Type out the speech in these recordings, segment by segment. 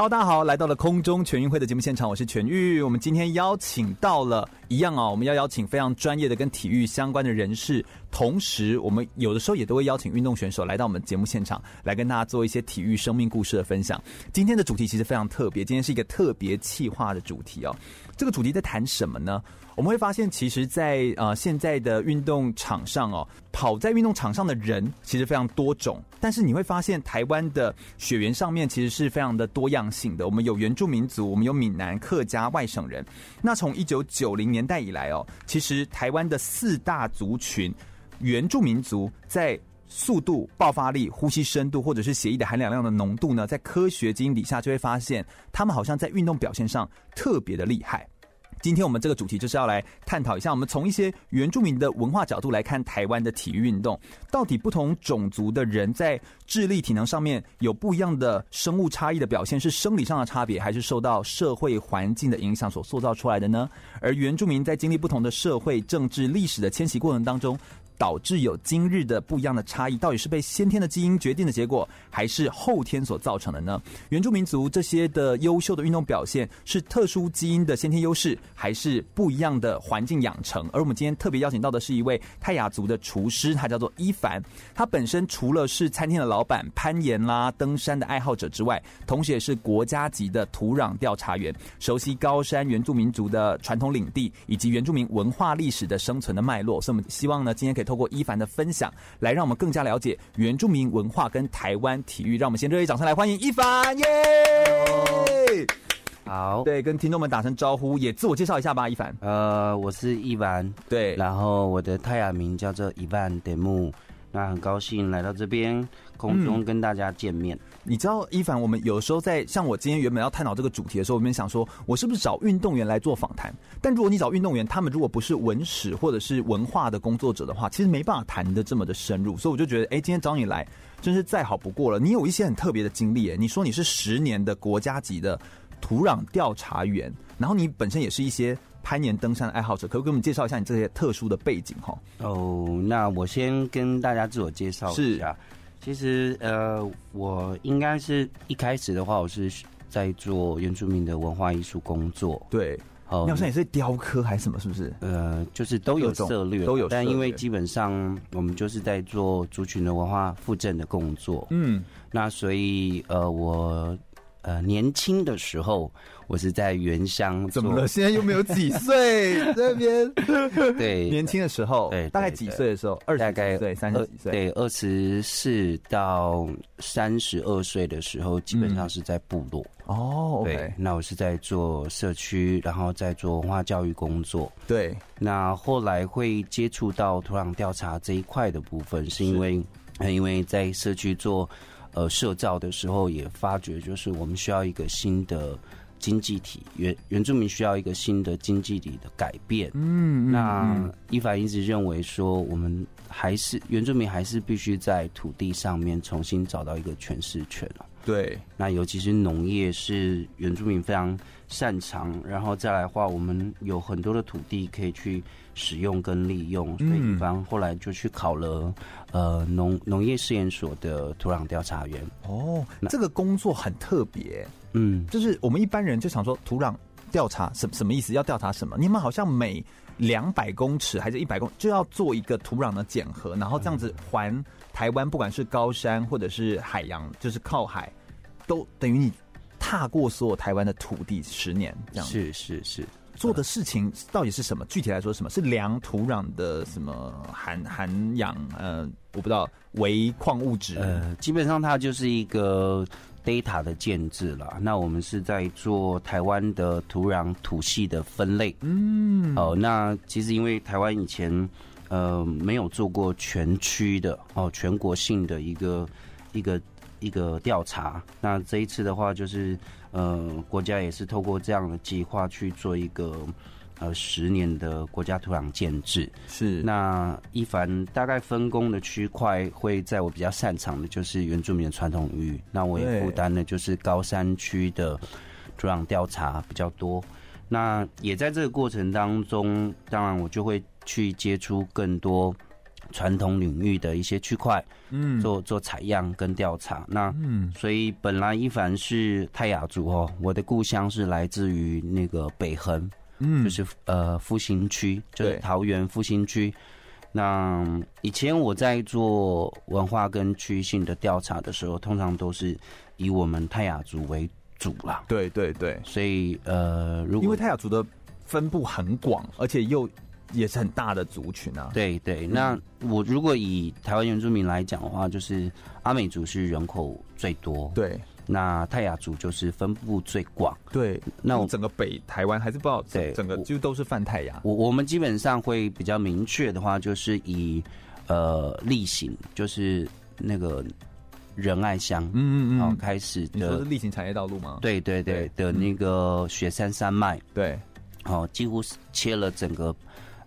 Hello，大家好，来到了空中全运会的节目现场，我是全玉。我们今天邀请到了一样啊，我们要邀请非常专业的跟体育相关的人士，同时我们有的时候也都会邀请运动选手来到我们节目现场，来跟大家做一些体育生命故事的分享。今天的主题其实非常特别，今天是一个特别气化的主题哦。这个主题在谈什么呢？我们会发现，其实在，在呃现在的运动场上哦，跑在运动场上的人其实非常多种。但是你会发现，台湾的血缘上面其实是非常的多样性的。我们有原住民族，我们有闽南、客家、外省人。那从一九九零年代以来哦，其实台湾的四大族群，原住民族在速度、爆发力、呼吸深度，或者是血液的含氧量的浓度呢，在科学基因底下就会发现，他们好像在运动表现上特别的厉害。今天我们这个主题就是要来探讨一下，我们从一些原住民的文化角度来看台湾的体育运动，到底不同种族的人在智力体能上面有不一样的生物差异的表现，是生理上的差别，还是受到社会环境的影响所塑造出来的呢？而原住民在经历不同的社会、政治、历史的迁徙过程当中，导致有今日的不一样的差异，到底是被先天的基因决定的结果，还是后天所造成的呢？原住民族这些的优秀的运动表现，是特殊基因的先天优势，还是不一样的环境养成？而我们今天特别邀请到的是一位泰雅族的厨师，他叫做伊凡。他本身除了是餐厅的老板、攀岩啦、登山的爱好者之外，同时也是国家级的土壤调查员，熟悉高山原住民族的传统领地以及原住民文化历史的生存的脉络。所以，我们希望呢，今天可以。透过一凡的分享，来让我们更加了解原住民文化跟台湾体育。让我们先热烈掌声来欢迎一凡耶！好，对，跟听众们打声招呼，也自我介绍一下吧，一凡。呃，我是一凡，对，然后我的泰雅名叫做伊万德木。那很高兴来到这边空中跟大家见面。嗯你知道，一凡，我们有时候在像我今天原本要探讨这个主题的时候，我们想说，我是不是找运动员来做访谈？但如果你找运动员，他们如果不是文史或者是文化的工作者的话，其实没办法谈的这么的深入。所以我就觉得，哎，今天找你来真是再好不过了。你有一些很特别的经历，哎，你说你是十年的国家级的土壤调查员，然后你本身也是一些攀岩登山的爱好者，可不可以给我们介绍一下你这些特殊的背景？哈，哦，那我先跟大家自我介绍一下。其实，呃，我应该是一开始的话，我是在做原住民的文化艺术工作。对，好，你好像也是雕刻还是什么？是不是？呃，就是都有策略，都有。但因为基本上我们就是在做族群的文化复振的工作。嗯，那所以，呃，我呃年轻的时候。我是在原乡，怎么了？现在又没有几岁 这边？对，年轻的时候，对，大概几岁的时候？二，大概对三十几岁？对，二十四到三十二岁的时候，基本上是在部落。哦，对，那我是在做社区，然后在做文化教育工作。对，那后来会接触到土壤调查这一块的部分，是因为，因为在社区做呃社造的时候，也发觉就是我们需要一个新的。经济体原原住民需要一个新的经济体的改变。嗯，那伊凡一直认为说，我们还是原住民还是必须在土地上面重新找到一个诠释权。对，那尤其是农业是原住民非常擅长，然后再来的话，我们有很多的土地可以去使用跟利用，所以伊凡后来就去考了呃农农业试验所的土壤调查员。哦，这个工作很特别。嗯，就是我们一般人就想说，土壤调查什什么意思？要调查什么？你们好像每两百公尺还是一百公就要做一个土壤的检核，然后这样子环台湾，不管是高山或者是海洋，就是靠海，都等于你踏过所有台湾的土地十年这样。是是是，做的事情到底是什么？具体来说，什么是量土壤的什么含含氧？呃，我不知道，微矿物质。呃，基本上它就是一个。Data 的建制了，那我们是在做台湾的土壤土系的分类。嗯，哦，那其实因为台湾以前呃没有做过全区的哦全国性的一个一个一个调查。那这一次的话，就是呃，国家也是透过这样的计划去做一个呃十年的国家土壤建制。是。那一凡大概分工的区块会在我比较擅长的就是原住民的传统领域，那我也负担的就是高山区的土壤调查比较多。那也在这个过程当中，当然我就会去接触更多传统领域的一些区块，嗯，做做采样跟调查。那嗯，所以本来一凡是泰雅族哦，我的故乡是来自于那个北横，嗯，就是呃复兴区，就是桃园复兴区。那以前我在做文化跟区域性的调查的时候，通常都是以我们泰雅族为主啦，对对对，所以呃，如果因为泰雅族的分布很广，而且又也是很大的族群啊。对对，那我如果以台湾原住民来讲的话，就是阿美族是人口最多，对，那泰雅族就是分布最广，对。那我整个北台湾还是不知道，对，整个就都是泛泰雅。我我们基本上会比较明确的话，就是以呃例行，就是那个。仁爱乡，嗯嗯嗯，好，开始的，你说是例行产业道路吗？对对对，对的那个雪山山脉，对，好，几乎是切了整个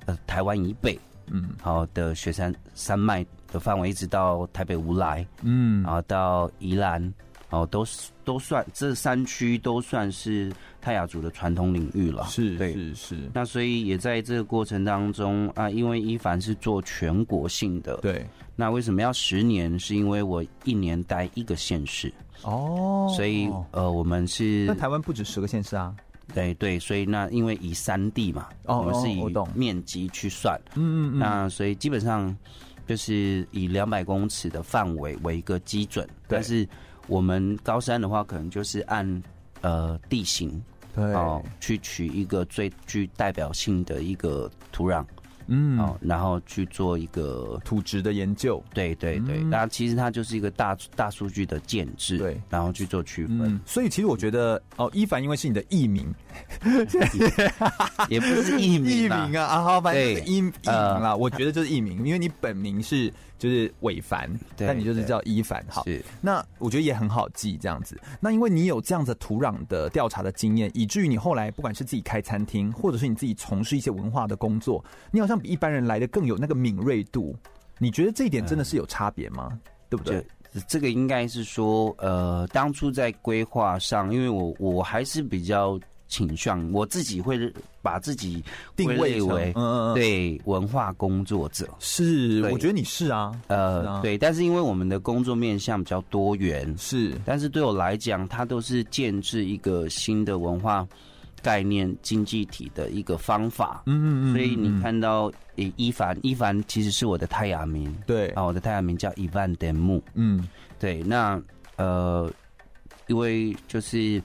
呃台湾以北，嗯，好的雪山山脉的范围，一直到台北无来，嗯，然后到宜兰。哦，都是都算这三区都算是泰雅族的传统领域了，是，对，是是。那所以也在这个过程当中啊，因为一凡是做全国性的，对。那为什么要十年？是因为我一年待一个县市哦，所以呃，我们是那台湾不止十个县市啊，对对，所以那因为以山地嘛，哦，我们是以面积去算，嗯嗯嗯，那所以基本上就是以两百公尺的范围为一个基准，但是。我们高山的话，可能就是按呃地形，对。哦，去取一个最具代表性的一个土壤。嗯，哦，然后去做一个土质的研究，对对对，那、嗯、其实它就是一个大大数据的建制，对，然后去做区分。嗯、所以其实我觉得，哦，一凡因为是你的艺名，也不是艺名，艺名啊，啊，好，反正是艺艺名啦。我觉得就是艺名，因为你本名是就是伟凡，但你就是叫一凡，好，是。那我觉得也很好记这样子。那因为你有这样子土壤的调查的经验，以至于你后来不管是自己开餐厅，或者是你自己从事一些文化的工作，你好像。比一般人来的更有那个敏锐度，你觉得这一点真的是有差别吗？嗯、对不对？这个应该是说，呃，当初在规划上，因为我我还是比较倾向我自己会把自己定位为嗯对文化工作者，是，我觉得你是啊，呃，啊、对，但是因为我们的工作面向比较多元，是，但是对我来讲，它都是建制一个新的文化。概念经济体的一个方法，嗯嗯嗯，所以你看到伊凡，伊凡其实是我的太阳名，对。啊，我的太阳名叫伊万德木，嗯，对，那呃，因为就是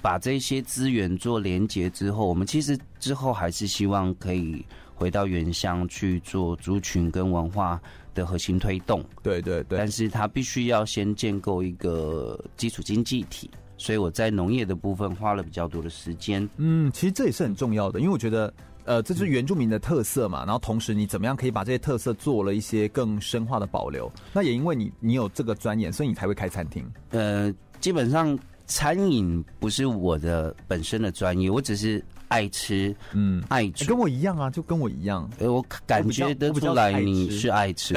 把这些资源做连接之后，我们其实之后还是希望可以回到原乡去做族群跟文化的核心推动，对对对，但是它必须要先建构一个基础经济体。所以我在农业的部分花了比较多的时间。嗯，其实这也是很重要的，因为我觉得，呃，这是原住民的特色嘛。然后同时，你怎么样可以把这些特色做了一些更深化的保留？那也因为你你有这个专业，所以你才会开餐厅。呃，基本上餐饮不是我的本身的专业，我只是。爱吃，嗯，爱吃，跟我一样啊，就跟我一样。呃，我感觉得出来你是爱吃，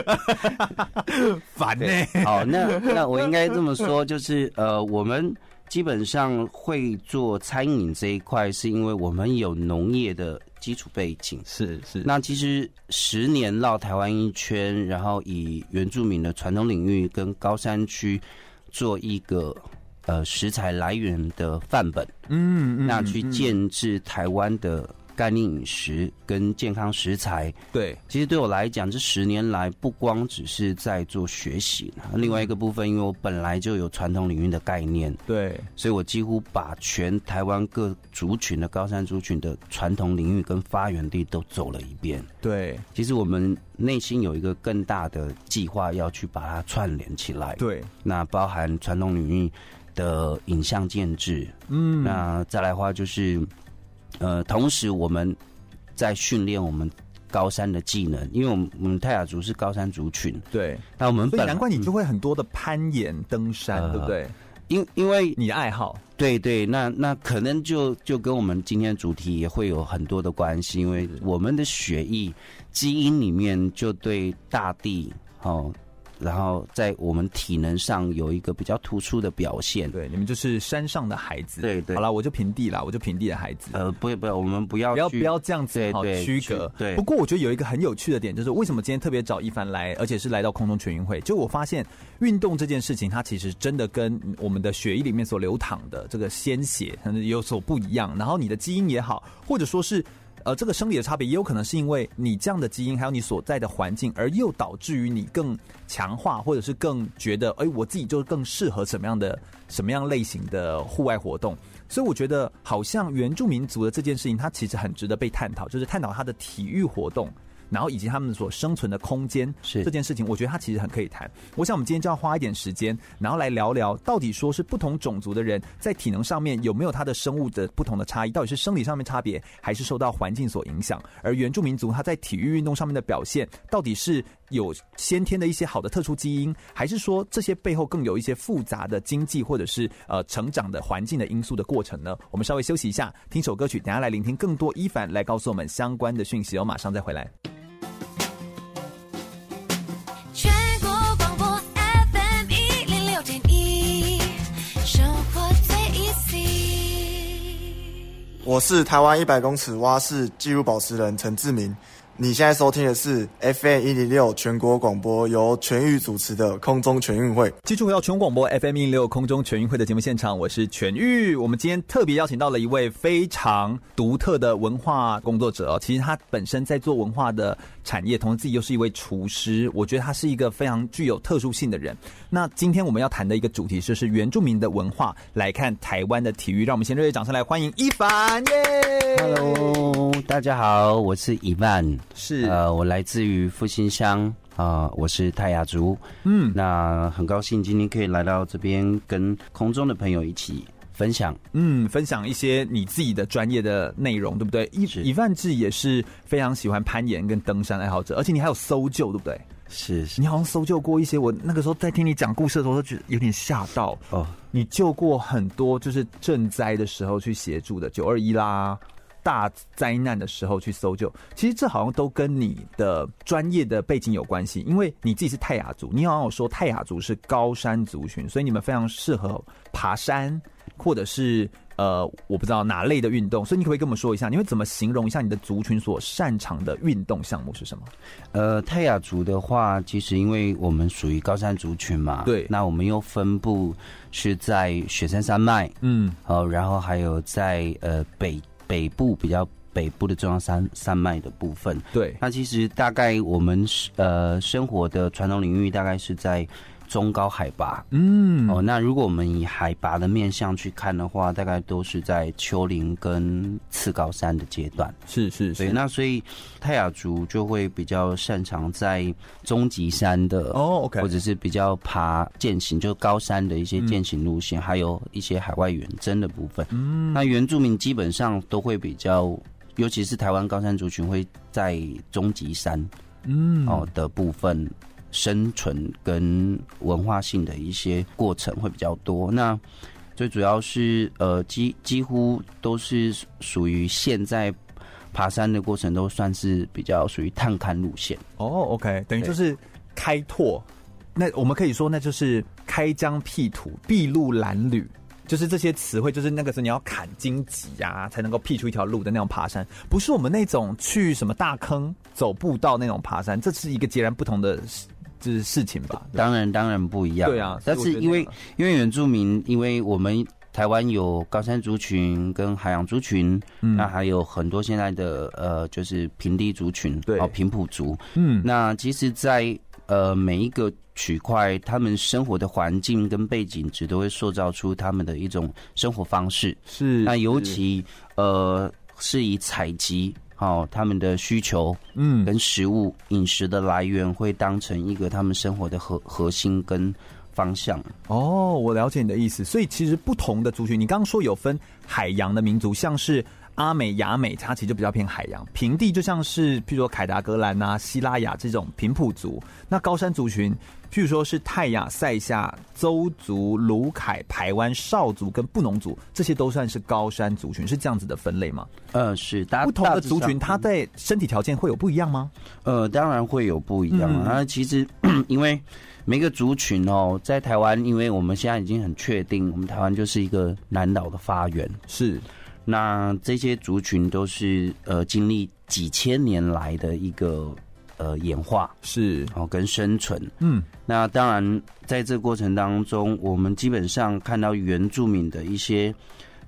烦呢。好，那那我应该这么说，就是呃，我们基本上会做餐饮这一块，是因为我们有农业的基础背景。是是。那其实十年绕台湾一圈，然后以原住民的传统领域跟高山区做一个。呃，食材来源的范本，嗯，嗯，那去建制台湾的概念饮食跟健康食材，对，其实对我来讲，这十年来不光只是在做学习，另外一个部分，因为我本来就有传统领域的概念，对，所以我几乎把全台湾各族群的高山族群的传统领域跟发源地都走了一遍，对，其实我们内心有一个更大的计划要去把它串联起来，对，那包含传统领域。的影像建制，嗯，那再来的话就是，呃，同时我们在训练我们高山的技能，因为我们我们泰雅族是高山族群，对，那我们本来难怪你就会很多的攀岩、登山，呃、对不对？因因为你的爱好，对对，那那可能就就跟我们今天主题也会有很多的关系，因为我们的血液基因里面就对大地哦。然后在我们体能上有一个比较突出的表现。对，你们就是山上的孩子。对对。好了，我就平地了，我就平地的孩子。呃，不要不要，我们不要不要不要这样子好区隔。对。不过我觉得有一个很有趣的点，就是为什么今天特别找一凡来，而且是来到空中全运会，就我发现运动这件事情，它其实真的跟我们的血液里面所流淌的这个鲜血有所不一样。然后你的基因也好，或者说是。呃，这个生理的差别也有可能是因为你这样的基因，还有你所在的环境，而又导致于你更强化，或者是更觉得，哎，我自己就更适合什么样的、什么样类型的户外活动。所以我觉得，好像原住民族的这件事情，它其实很值得被探讨，就是探讨它的体育活动。然后以及他们所生存的空间是这件事情，我觉得它其实很可以谈。我想我们今天就要花一点时间，然后来聊聊到底说是不同种族的人在体能上面有没有他的生物的不同的差异，到底是生理上面差别，还是受到环境所影响？而原住民族他在体育运动上面的表现，到底是有先天的一些好的特殊基因，还是说这些背后更有一些复杂的经济或者是呃成长的环境的因素的过程呢？我们稍微休息一下，听首歌曲，等下来聆听更多伊凡来告诉我们相关的讯息。我马上再回来。我是台湾一百公尺蛙式纪录保持人陈志明。你现在收听的是 FM 一零六全国广播，由全域主持的空中全运会。继续回到全国广播 FM 一零六空中全运会的节目现场，我是全域。我们今天特别邀请到了一位非常独特的文化工作者哦。其实他本身在做文化的产业，同时自己又是一位厨师。我觉得他是一个非常具有特殊性的人。那今天我们要谈的一个主题就是原住民的文化来看台湾的体育。让我们先热烈掌声来欢迎一凡耶！Hello，大家好，我是伊凡。是呃，我来自于复兴乡啊、呃，我是泰雅族。嗯，那很高兴今天可以来到这边，跟空中的朋友一起分享。嗯，分享一些你自己的专业的内容，对不对？一一万志也是非常喜欢攀岩跟登山爱好者，而且你还有搜救，对不对？是，是，你好像搜救过一些。我那个时候在听你讲故事的时候，都觉得有点吓到。哦，你救过很多，就是赈灾的时候去协助的，九二一啦。大灾难的时候去搜救，其实这好像都跟你的专业的背景有关系。因为你自己是泰雅族，你好像有说泰雅族是高山族群，所以你们非常适合爬山，或者是呃，我不知道哪类的运动。所以你可不可以跟我们说一下，你会怎么形容一下你的族群所擅长的运动项目是什么？呃，泰雅族的话，其实因为我们属于高山族群嘛，对，那我们又分布是在雪山山脉，嗯，好，然后还有在呃北。北部比较北部的中央山山脉的部分，对，那其实大概我们呃生活的传统领域大概是在中高海拔，嗯，哦，那如果我们以海拔的面向去看的话，大概都是在丘陵跟次高山的阶段，是是，对，那所以泰雅族就会比较擅长在中级山的哦，OK，或者是比较爬践行，就高山的一些践行路线，嗯、还有一些海外远征的部分。嗯，那原住民基本上都会比较，尤其是台湾高山族群会在中级山，嗯，哦的部分。生存跟文化性的一些过程会比较多。那最主要是呃，几几乎都是属于现在爬山的过程都算是比较属于探勘路线。哦，OK，等于就是开拓。那我们可以说，那就是开疆辟土、筚路蓝缕，就是这些词汇，就是那个时候你要砍荆棘呀，才能够辟出一条路的那种爬山，不是我们那种去什么大坑走步道那种爬山，这是一个截然不同的。这是事情吧？当然，当然不一样。对啊，但是因为因为原住民，因为我们台湾有高山族群跟海洋族群，嗯，那还有很多现在的呃，就是平地族群，对，哦，平埔族，嗯，那其实在，在呃每一个区块，他们生活的环境跟背景，只都会塑造出他们的一种生活方式。是，那尤其呃是以采集。好，他们的需求，嗯，跟食物饮食的来源会当成一个他们生活的核核心跟方向。哦，我了解你的意思。所以其实不同的族群，你刚刚说有分海洋的民族，像是阿美、亚美，它其实就比较偏海洋；平地就像是譬如说凯达格兰啊、西拉雅这种平埔族。那高山族群，譬如说是泰雅、塞夏、邹族、卢凯、排湾、少族跟布农族，这些都算是高山族群，是这样子的分类吗？呃，是。大不同的族群，它在身体条件会有不一样吗？呃，当然会有不一样啊。那、嗯、其实 因为每个族群哦，在台湾，因为我们现在已经很确定，我们台湾就是一个南岛的发源。是。那这些族群都是呃经历几千年来的一个。呃，演化是哦，跟生存，嗯，那当然，在这过程当中，我们基本上看到原住民的一些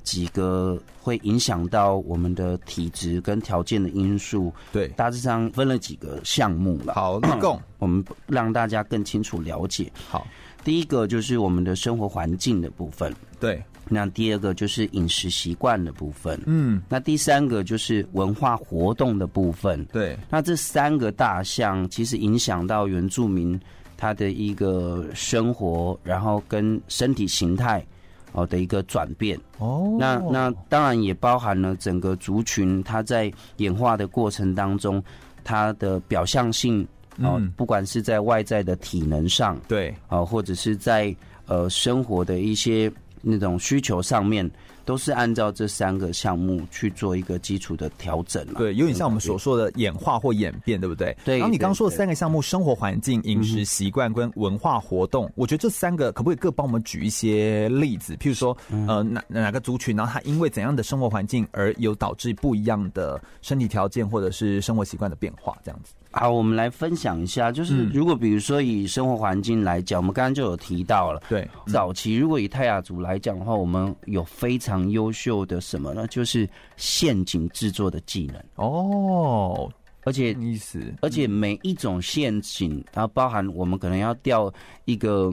几个会影响到我们的体质跟条件的因素，对，大致上分了几个项目了。好，一共，我们让大家更清楚了解。好，第一个就是我们的生活环境的部分，对。那第二个就是饮食习惯的部分，嗯，那第三个就是文化活动的部分，对。那这三个大项其实影响到原住民他的一个生活，然后跟身体形态哦的一个转变哦。那那当然也包含了整个族群它在演化的过程当中，它的表象性哦，不管是在外在的体能上，对，啊，或者是在呃生活的一些。那种需求上面都是按照这三个项目去做一个基础的调整，对，有点像我们所说的演化或演变，对不对？对。然后你刚刚说的三个项目：生活环境、饮食习惯跟文化活动。我觉得这三个可不可以各帮我们举一些例子？譬如说，呃，哪哪个族群，然后他因为怎样的生活环境而有导致不一样的身体条件或者是生活习惯的变化，这样子。好，我们来分享一下，就是如果比如说以生活环境来讲，我们刚刚就有提到了，对，早期如果以泰雅族来讲的话，我们有非常优秀的什么呢？就是陷阱制作的技能。哦，而且意思，而且每一种陷阱，它包含我们可能要钓一个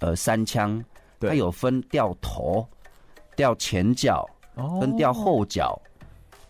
呃三枪，它有分钓头、钓前脚跟钓后脚。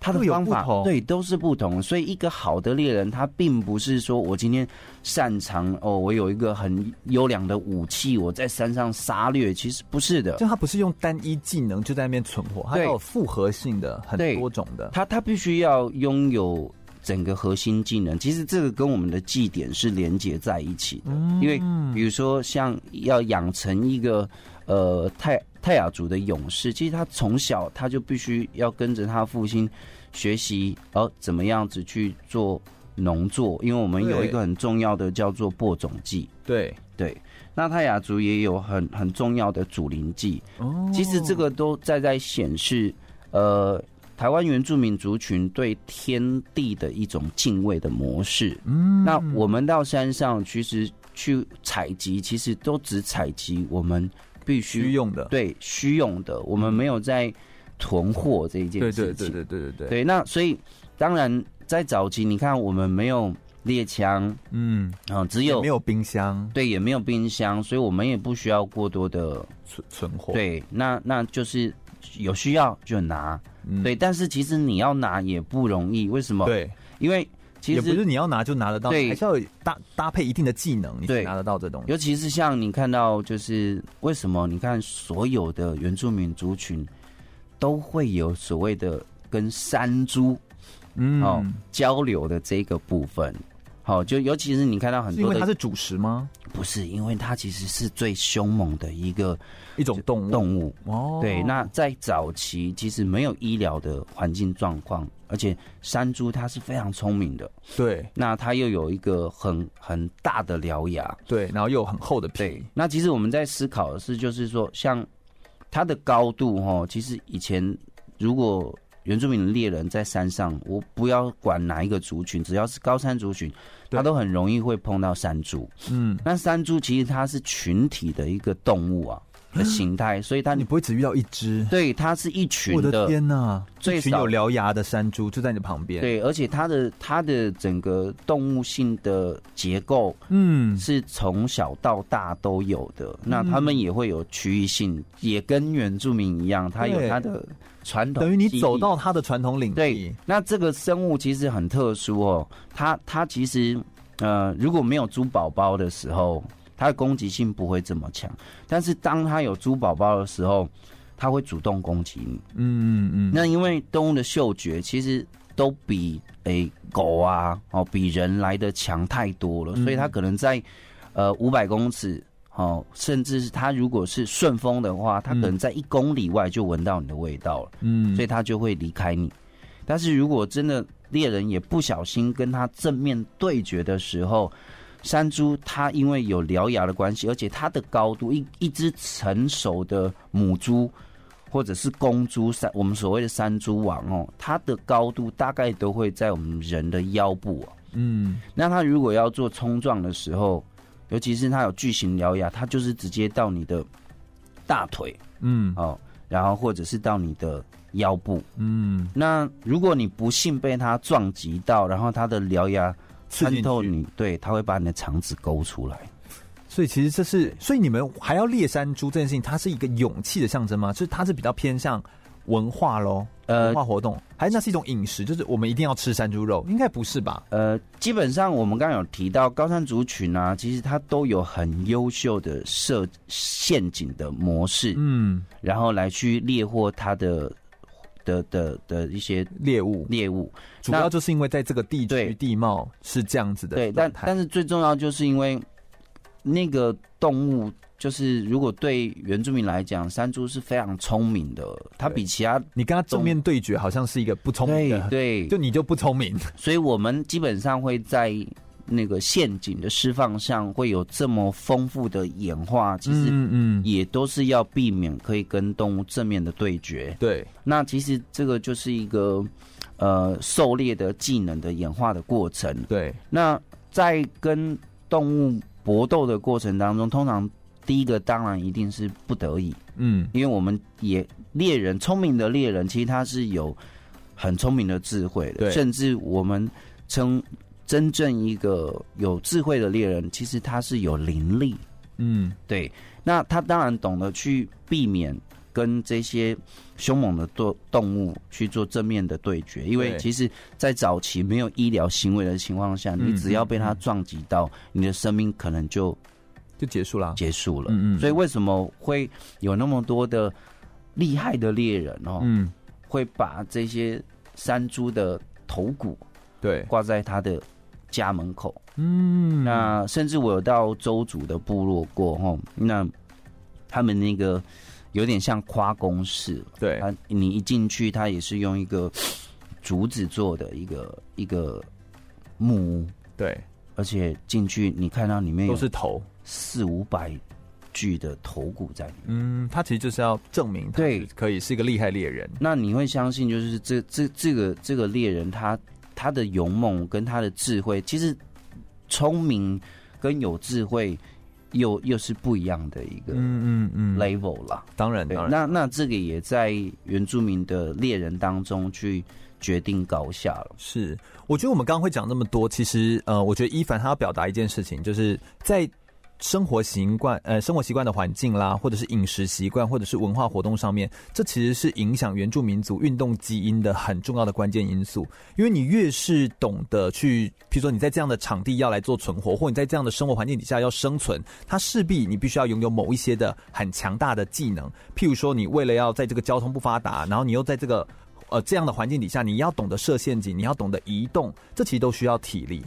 他的方法对都是不同，所以一个好的猎人，他并不是说我今天擅长哦，我有一个很优良的武器，我在山上杀掠，其实不是的。就他不是用单一技能就在那边存活，他有复合性的很多种的。他他必须要拥有整个核心技能，其实这个跟我们的祭点是连接在一起的。因为比如说像要养成一个呃泰泰雅族的勇士，其实他从小他就必须要跟着他父亲。学习而怎么样子去做农作，因为我们有一个很重要的叫做播种季。对对，那泰雅族也有很很重要的祖灵祭。哦，其实这个都在在显示，呃，台湾原住民族群对天地的一种敬畏的模式。嗯，那我们到山上其实去采集，其实都只采集我们必须用的，对，需用的，我们没有在。囤货这一件事情，对对对对对对对，对。那所以当然在早期，你看我们没有猎枪，嗯，啊，只有没有冰箱，对，也没有冰箱，所以我们也不需要过多的存存货。对，那那就是有需要就拿，对。但是其实你要拿也不容易，为什么？对，因为其实也不是你要拿就拿得到，对，还是要搭搭配一定的技能，你才拿得到这东西。尤其是像你看到，就是为什么？你看所有的原住民族群。都会有所谓的跟山猪，嗯，哦交流的这个部分，好，就尤其是你看到很多，因为它是主食吗？不是，因为它其实是最凶猛的一个一种动物动物哦。对，那在早期其实没有医疗的环境状况，而且山猪它是非常聪明的，对，那它又有一个很很大的獠牙，对，然后又有很厚的皮。那其实我们在思考的是，就是说像。它的高度哈，其实以前如果原住民的猎人在山上，我不要管哪一个族群，只要是高山族群，它都很容易会碰到山猪。嗯，那山猪其实它是群体的一个动物啊。的形态，所以它你不会只遇到一只，对，它是一群的。我的天哪，最少有獠牙的山猪就在你旁边。对，而且它的它的整个动物性的结构，嗯，是从小到大都有的。那他们也会有区域性，也跟原住民一样，它有它的传统。等于你走到它的传统领地。对，那这个生物其实很特殊哦，它它其实呃，如果没有猪宝宝的时候。它的攻击性不会这么强，但是当它有猪宝宝的时候，它会主动攻击你。嗯嗯嗯。那因为动物的嗅觉其实都比诶、欸、狗啊哦比人来的强太多了，所以它可能在呃五百公尺哦，甚至是它如果是顺风的话，它可能在一公里外就闻到你的味道了。嗯，所以它就会离开你。但是如果真的猎人也不小心跟它正面对决的时候，山猪它因为有獠牙的关系，而且它的高度，一一只成熟的母猪或者是公猪，山我们所谓的山猪王哦，它的高度大概都会在我们人的腰部啊。嗯，那它如果要做冲撞的时候，尤其是它有巨型獠牙，它就是直接到你的大腿，嗯，哦，然后或者是到你的腰部，嗯，那如果你不幸被它撞击到，然后它的獠牙。穿透你，对，他会把你的肠子勾出来。所以其实这是，所以你们还要猎山猪这件事情，它是一个勇气的象征吗？就是它是比较偏向文化喽，呃，文化活动，呃、还是那是一种饮食？就是我们一定要吃山猪肉？应该不是吧？呃，基本上我们刚刚有提到高山族群啊，其实它都有很优秀的设陷阱的模式，嗯，然后来去猎获它的。的的的一些猎物，猎物。主要就是因为在这个地区地貌是这样子的，对，但但是最重要就是因为那个动物，就是如果对原住民来讲，山猪是非常聪明的，它比其他你跟它正面对决，好像是一个不聪明的，对，就你就不聪明，所以我们基本上会在。那个陷阱的释放上会有这么丰富的演化，其实嗯也都是要避免可以跟动物正面的对决。对，那其实这个就是一个呃狩猎的技能的演化的过程。对，那在跟动物搏斗的过程当中，通常第一个当然一定是不得已。嗯，因为我们也猎人聪明的猎人，其实他是有很聪明的智慧的，甚至我们称。真正一个有智慧的猎人，其实他是有灵力，嗯，对。那他当然懂得去避免跟这些凶猛的动动物去做正面的对决，因为其实，在早期没有医疗行为的情况下，你只要被它撞击到，你的生命可能就就结束了，结束了。嗯嗯。所以为什么会有那么多的厉害的猎人哦？嗯，会把这些山猪的头骨对挂在他的。家门口，嗯，那甚至我有到周族的部落过哈，那他们那个有点像夸公式，对，他你一进去，他也是用一个竹子做的一个一个木屋，对，而且进去你看到里面都是头，四五百具的头骨在里面，嗯，他其实就是要证明，对，可以是一个厉害猎人。那你会相信，就是这这这个这个猎人他。他的勇猛跟他的智慧，其实聪明跟有智慧又又是不一样的一个嗯嗯嗯 level 啦。当然，当然，那那这个也在原住民的猎人当中去决定高下了。是，我觉得我们刚刚会讲那么多，其实呃，我觉得伊凡他要表达一件事情，就是在。生活习惯，呃，生活习惯的环境啦，或者是饮食习惯，或者是文化活动上面，这其实是影响原住民族运动基因的很重要的关键因素。因为你越是懂得去，譬如说你在这样的场地要来做存活，或你在这样的生活环境底下要生存，它势必你必须要拥有某一些的很强大的技能。譬如说，你为了要在这个交通不发达，然后你又在这个呃这样的环境底下，你要懂得设陷阱，你要懂得移动，这其实都需要体力。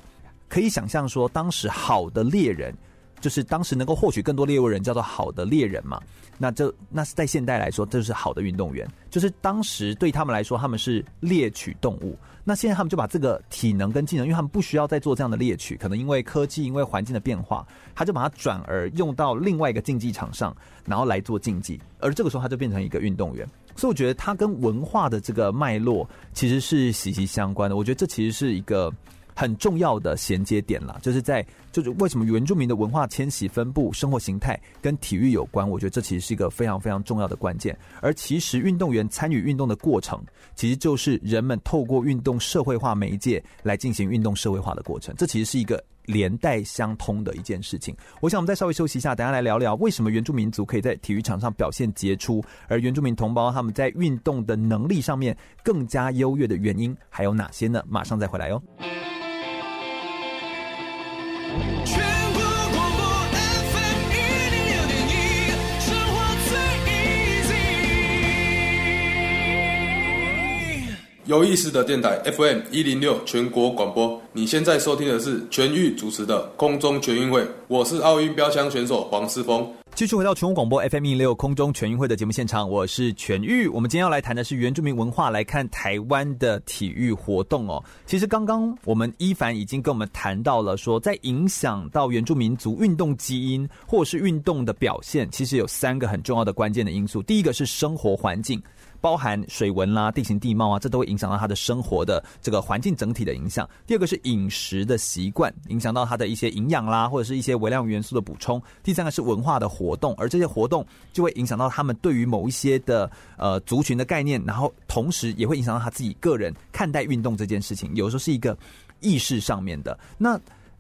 可以想象说，当时好的猎人。就是当时能够获取更多猎物人叫做好的猎人嘛，那这那是在现代来说，这是好的运动员。就是当时对他们来说，他们是猎取动物。那现在他们就把这个体能跟技能，因为他们不需要再做这样的猎取，可能因为科技、因为环境的变化，他就把它转而用到另外一个竞技场上，然后来做竞技。而这个时候，他就变成一个运动员。所以我觉得他跟文化的这个脉络其实是息息相关的。我觉得这其实是一个。很重要的衔接点啦，就是在就是为什么原住民的文化迁徙分布、生活形态跟体育有关？我觉得这其实是一个非常非常重要的关键。而其实运动员参与运动的过程，其实就是人们透过运动社会化媒介来进行运动社会化的过程。这其实是一个连带相通的一件事情。我想我们再稍微休息一下，等下来聊聊为什么原住民族可以在体育场上表现杰出，而原住民同胞他们在运动的能力上面更加优越的原因还有哪些呢？马上再回来哦。True. 有意思的电台 FM 一零六全国广播。你现在收听的是全域主持的空中全运会，我是奥运标枪选手黄世峰。继续回到全国广播 FM 一零六空中全运会的节目现场，我是全玉。我们今天要来谈的是原住民文化，来看台湾的体育活动哦。其实刚刚我们伊凡已经跟我们谈到了，说在影响到原住民族运动基因或是运动的表现，其实有三个很重要的关键的因素。第一个是生活环境。包含水文啦、地形地貌啊，这都会影响到他的生活的这个环境整体的影响。第二个是饮食的习惯，影响到他的一些营养啦，或者是一些微量元素的补充。第三个是文化的活动，而这些活动就会影响到他们对于某一些的呃族群的概念，然后同时也会影响到他自己个人看待运动这件事情。有时候是一个意识上面的那。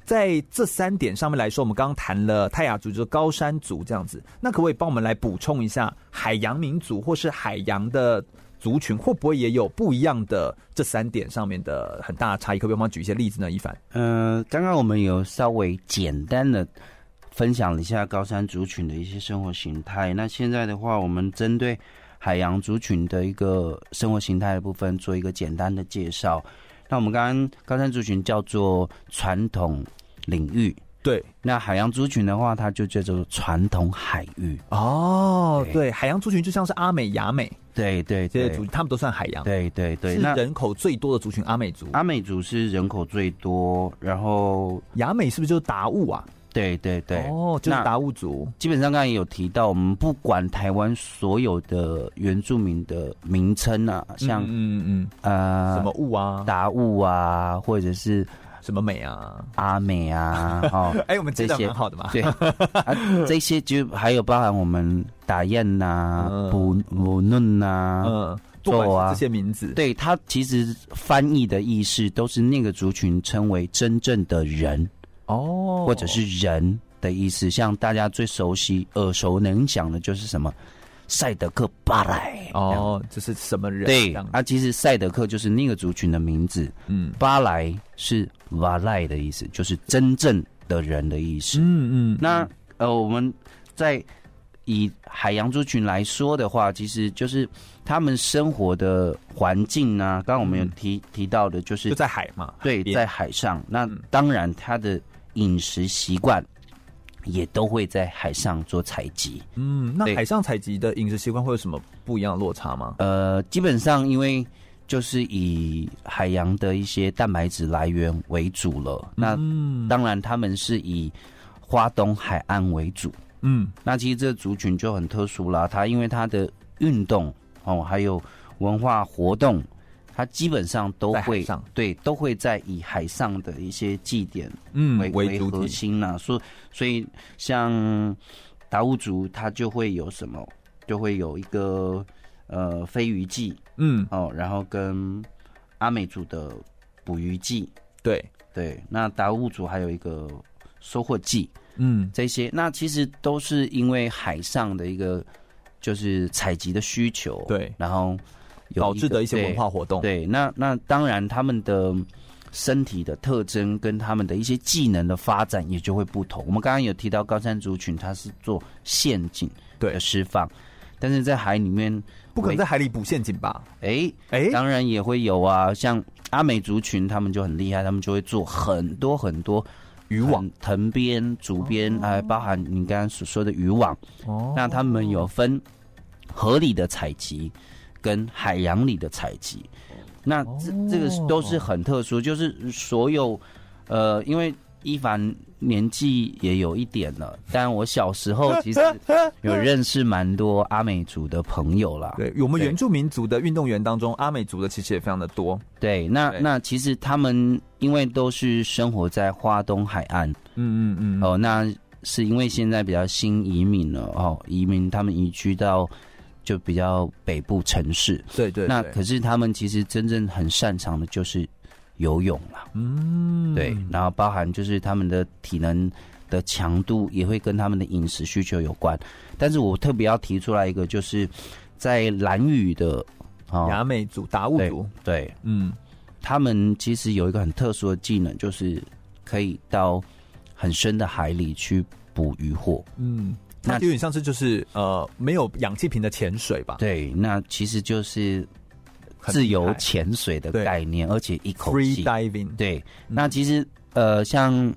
在这三点上面来说，我们刚刚谈了泰雅族，就是高山族这样子。那可不可以帮我们来补充一下海洋民族或是海洋的族群，会不会也有不一样的这三点上面的很大差异？可不可以帮我举一些例子呢？一凡，呃，刚刚我们有稍微简单的分享了一下高山族群的一些生活形态。那现在的话，我们针对海洋族群的一个生活形态的部分做一个简单的介绍。那我们刚刚高山族群叫做传统领域，对。那海洋族群的话，它就叫做传统海域。哦，对，对，海洋族群就像是阿美、雅美，对对，这些族群他们都算海洋。对对对，是人口最多的族群，阿美族。阿美族是人口最多，然后雅美是不是就是达悟啊？对对对，哦，就是达悟族。基本上刚才也有提到，我们不管台湾所有的原住民的名称啊，像嗯嗯呃什么物啊，达悟啊，或者是。什么美啊，阿美啊，哦，哎、欸，我们这些蛮好的嘛，对，啊，这些就还有包含我们打雁呐、补补嫩呐，嗯，做啊。这些名字，对，他其实翻译的意思都是那个族群称为真正的人哦，或者是人的意思，像大家最熟悉、耳熟能详的就是什么。赛德克巴莱哦，这是什么人？对啊，其实赛德克就是那个族群的名字。嗯，巴莱是瓦赖的意思，就是真正的人的意思。嗯嗯。那呃，我们在以海洋族群来说的话，其实就是他们生活的环境呢、啊。刚刚我们有提、嗯、提到的，就是就在海嘛。对，在海上。那当然，他的饮食习惯。也都会在海上做采集。嗯，那海上采集的饮食习惯会有什么不一样的落差吗？呃，基本上因为就是以海洋的一些蛋白质来源为主了。嗯、那当然他们是以花东海岸为主。嗯，那其实这个族群就很特殊啦。它因为它的运动哦，还有文化活动。它基本上都会对，都会在以海上的一些祭典嗯为为核心呐、啊，所以所以像达悟族，它就会有什么，就会有一个呃飞鱼祭，嗯。哦，然后跟阿美族的捕鱼祭，对。对，那达悟族还有一个收获祭，嗯，这些。那其实都是因为海上的一个就是采集的需求，对，然后。导致的一些文化活动，对，那那当然，他们的身体的特征跟他们的一些技能的发展也就会不同。我们刚刚有提到高山族群，它是做陷阱的释放，但是在海里面不可能在海里捕陷阱吧？哎哎，当然也会有啊，像阿美族群，他们就很厉害，他们就会做很多很多渔网、藤编、竹编，还包含你刚刚所说的渔网。哦，那他们有分合理的采集。跟海洋里的采集，那这这个都是很特殊，就是所有呃，因为伊凡年纪也有一点了，但我小时候其实 有认识蛮多阿美族的朋友啦。对，我们原住民族的运动员当中，阿美族的其实也非常的多。对，那那其实他们因为都是生活在花东海岸，嗯嗯嗯，哦，那是因为现在比较新移民了哦，移民他们移居到。就比较北部城市，对，对对。那可是他们其实真正很擅长的就是游泳了，嗯，对。然后包含就是他们的体能的强度也会跟他们的饮食需求有关。但是我特别要提出来一个，就是在蓝屿的雅美族、达悟族，对，嗯，他们其实有一个很特殊的技能，就是可以到很深的海里去捕鱼获，嗯。那有点像是就是呃没有氧气瓶的潜水吧？对，那其实就是自由潜水的概念，而且一口气 free diving。对，那其实呃，像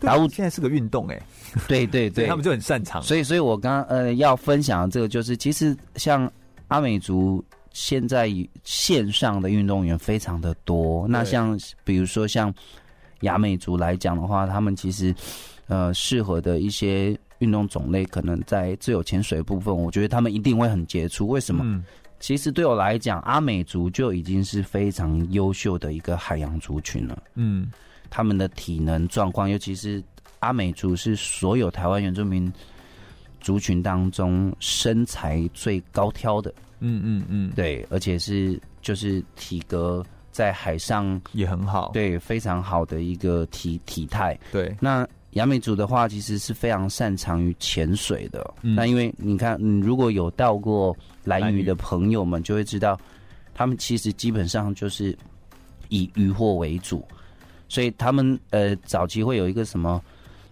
达悟现在是个运动，哎，对对 对，他们就很擅长。所以，所以我刚刚呃要分享的这个就是，其实像阿美族现在线上的运动员非常的多。那像比如说像雅美族来讲的话，他们其实呃适合的一些运动种类，可能在自由潜水部分，我觉得他们一定会很杰出。为什么？嗯其实对我来讲，阿美族就已经是非常优秀的一个海洋族群了。嗯，他们的体能状况，尤其是阿美族，是所有台湾原住民族群当中身材最高挑的。嗯嗯嗯，对，而且是就是体格在海上也很好，对，非常好的一个体体态。对，那。雅美族的话，其实是非常擅长于潜水的。嗯、那因为你看，你如果有到过蓝屿的朋友们，就会知道，他们其实基本上就是以渔获为主，所以他们呃早期会有一个什么，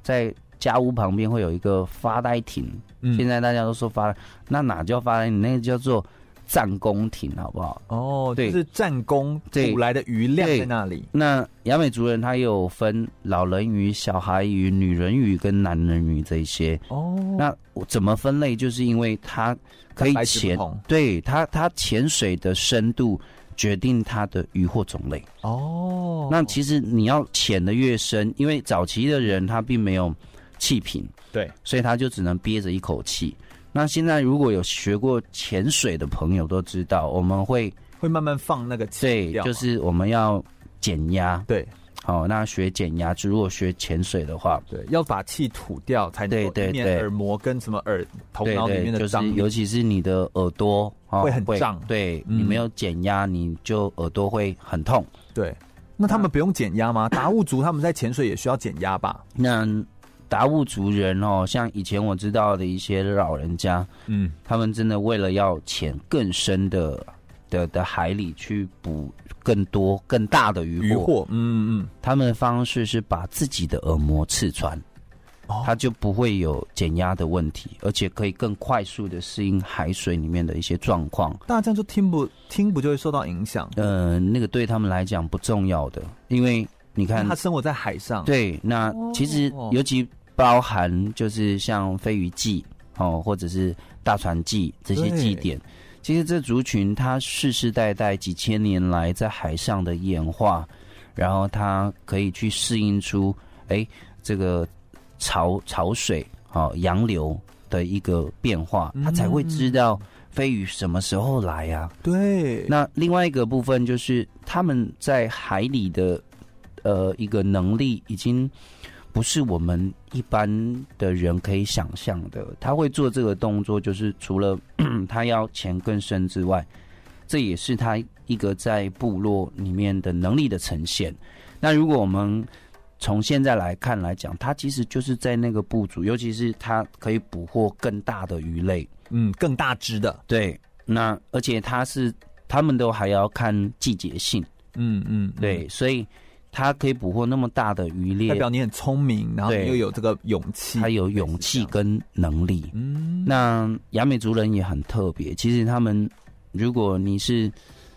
在家屋旁边会有一个发呆亭。嗯、现在大家都说发呆，那哪叫发呆你？那个叫做。战功亭，好不好？哦，对，就是战功捕来的鱼量在那里。那雅美族人他有分老人鱼、小孩鱼、女人鱼跟男人鱼这些。哦，那我怎么分类？就是因为它可以潜，对它它潜水的深度决定它的鱼获种类。哦，那其实你要潜的越深，因为早期的人他并没有气瓶，对，所以他就只能憋着一口气。那现在如果有学过潜水的朋友都知道，我们会会慢慢放那个气，对，就是我们要减压，对，好，那学减压，就如果学潜水的话，对，要把气吐掉才能对对对，耳膜跟什么耳头脑里面的脏，就是尤其是你的耳朵会很胀，对，你没有减压，你就耳朵会很痛，对。那他们不用减压吗？达悟族他们在潜水也需要减压吧？那。达悟族人哦，像以前我知道的一些老人家，嗯，他们真的为了要潜更深的的的海里去捕更多更大的鱼获，嗯嗯，他们的方式是把自己的耳膜刺穿，哦，他就不会有减压的问题，而且可以更快速的适应海水里面的一些状况。大家这样就听不听不就会受到影响？呃，那个对他们来讲不重要的，因为你看他生活在海上，对，那其实尤其。包含就是像飞鱼祭哦，或者是大船祭这些祭典，其实这族群它世世代代几千年来在海上的演化，然后它可以去适应出哎这个潮潮水啊洋流的一个变化，它才会知道飞鱼什么时候来呀、啊。对，那另外一个部分就是他们在海里的呃一个能力已经。不是我们一般的人可以想象的。他会做这个动作，就是除了 他要潜更深之外，这也是他一个在部落里面的能力的呈现。那如果我们从现在来看来讲，他其实就是在那个部族，尤其是他可以捕获更大的鱼类，嗯，更大只的。对，那而且他是他们都还要看季节性，嗯嗯，对，所以。他可以捕获那么大的鱼类，代表你很聪明，然后你又有这个勇气。他有勇气跟能力。嗯，那雅美族人也很特别。其实他们，如果你是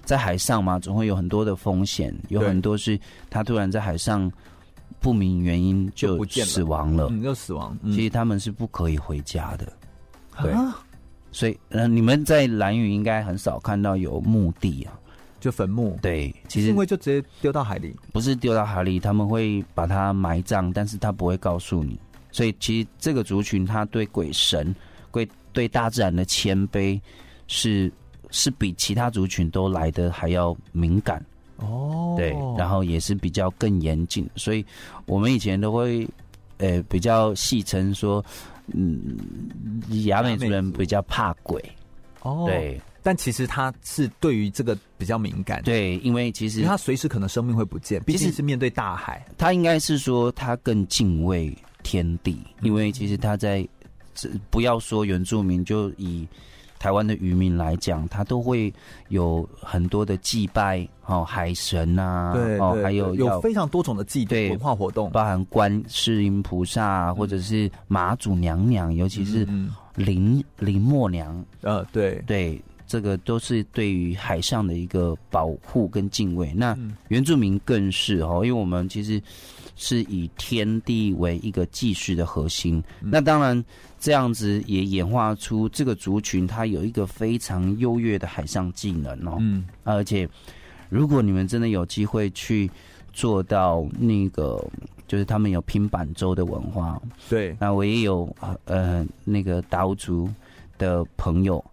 在海上嘛，总会有很多的风险，有很多是他突然在海上不明原因就死亡了，嗯，就死亡。嗯，其实他们是不可以回家的。对，啊，所以，呃，你们在蓝屿应该很少看到有墓地啊。就坟墓，对，其实因为就直接丢到海里，不是丢到海里，他们会把它埋葬，但是他不会告诉你。所以其实这个族群，他对鬼神、对对大自然的谦卑，是是比其他族群都来的还要敏感哦。对，然后也是比较更严谨，所以我们以前都会呃比较戏称说，嗯，雅美族人比较怕鬼哦。对。但其实他是对于这个比较敏感，对，因为其实他随时可能生命会不见，毕竟是面对大海。他应该是说他更敬畏天地，因为其实他在，不要说原住民，就以台湾的渔民来讲，他都会有很多的祭拜哦，海神啊，对，哦，还有有非常多种的祭典文化活动，包含观世音菩萨或者是妈祖娘娘，尤其是林林默娘，呃，对。对。这个都是对于海上的一个保护跟敬畏。那原住民更是哦，因为我们其实是以天地为一个祭祀的核心。那当然，这样子也演化出这个族群，它有一个非常优越的海上技能哦。嗯，而且如果你们真的有机会去做到那个。就是他们有拼板舟的文化，对。那我也有呃那个达悟族的朋友，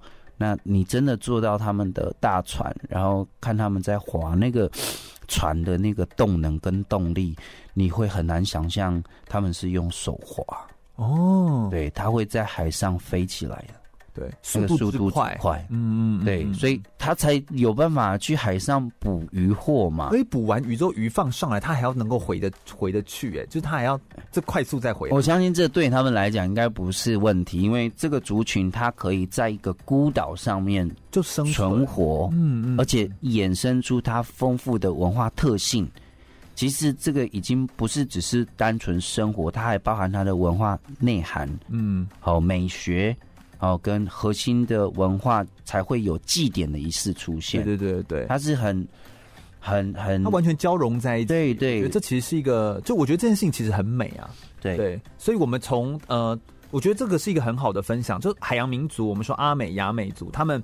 那你真的坐到他们的大船，然后看他们在划那个船的那个动能跟动力，你会很难想象他们是用手划哦。对，他会在海上飞起来的。对，速度速度快，快，嗯嗯，对，所以他才有办法去海上捕鱼获嘛。所以捕完鱼之后，鱼放上来，他还要能够回得回得去，哎，就是他还要这快速再回。我相信这对他们来讲应该不是问题，因为这个族群它可以在一个孤岛上面就生存活，嗯嗯，而且衍生出它丰富的文化特性。其实这个已经不是只是单纯生活，它还包含它的文化内涵，嗯，好美学。哦，跟核心的文化才会有祭典的仪式出现。对对对对，它是很、很、很，它完全交融在一起。对对，这其实是一个，就我觉得这件事情其实很美啊。对对，所以我们从呃，我觉得这个是一个很好的分享。就海洋民族，我们说阿美、亚美族，他们。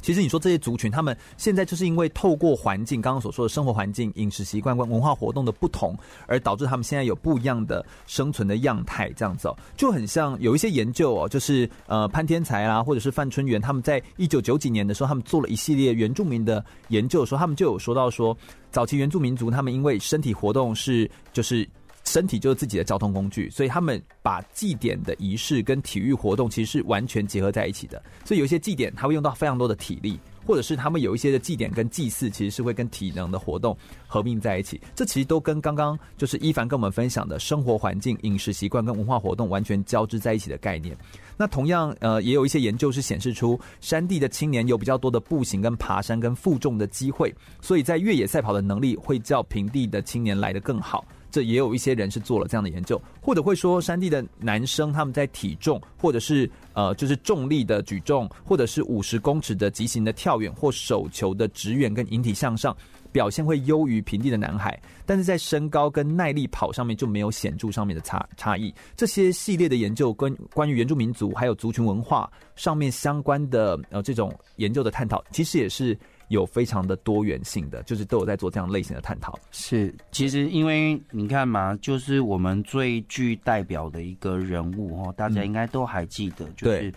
其实你说这些族群，他们现在就是因为透过环境，刚刚所说的生活环境、饮食习惯、跟文化活动的不同，而导致他们现在有不一样的生存的样态，这样子哦，就很像有一些研究哦，就是呃潘天才啦，或者是范春元，他们在一九九几年的时候，他们做了一系列原住民的研究的时候，他们就有说到说，早期原住民族他们因为身体活动是就是。身体就是自己的交通工具，所以他们把祭典的仪式跟体育活动其实是完全结合在一起的。所以有一些祭典，他会用到非常多的体力，或者是他们有一些的祭典跟祭祀，其实是会跟体能的活动合并在一起。这其实都跟刚刚就是伊凡跟我们分享的生活环境、饮食习惯跟文化活动完全交织在一起的概念。那同样，呃，也有一些研究是显示出，山地的青年有比较多的步行跟爬山跟负重的机会，所以在越野赛跑的能力会较平地的青年来得更好。这也有一些人是做了这样的研究，或者会说山地的男生他们在体重，或者是呃就是重力的举重，或者是五十公尺的急行的跳远或手球的直远跟引体向上，表现会优于平地的男孩，但是在身高跟耐力跑上面就没有显著上面的差差异。这些系列的研究跟关于原住民族还有族群文化上面相关的呃这种研究的探讨，其实也是。有非常的多元性的，就是都有在做这样类型的探讨。是，其实因为你看嘛，就是我们最具代表的一个人物哦，大家应该都还记得，就是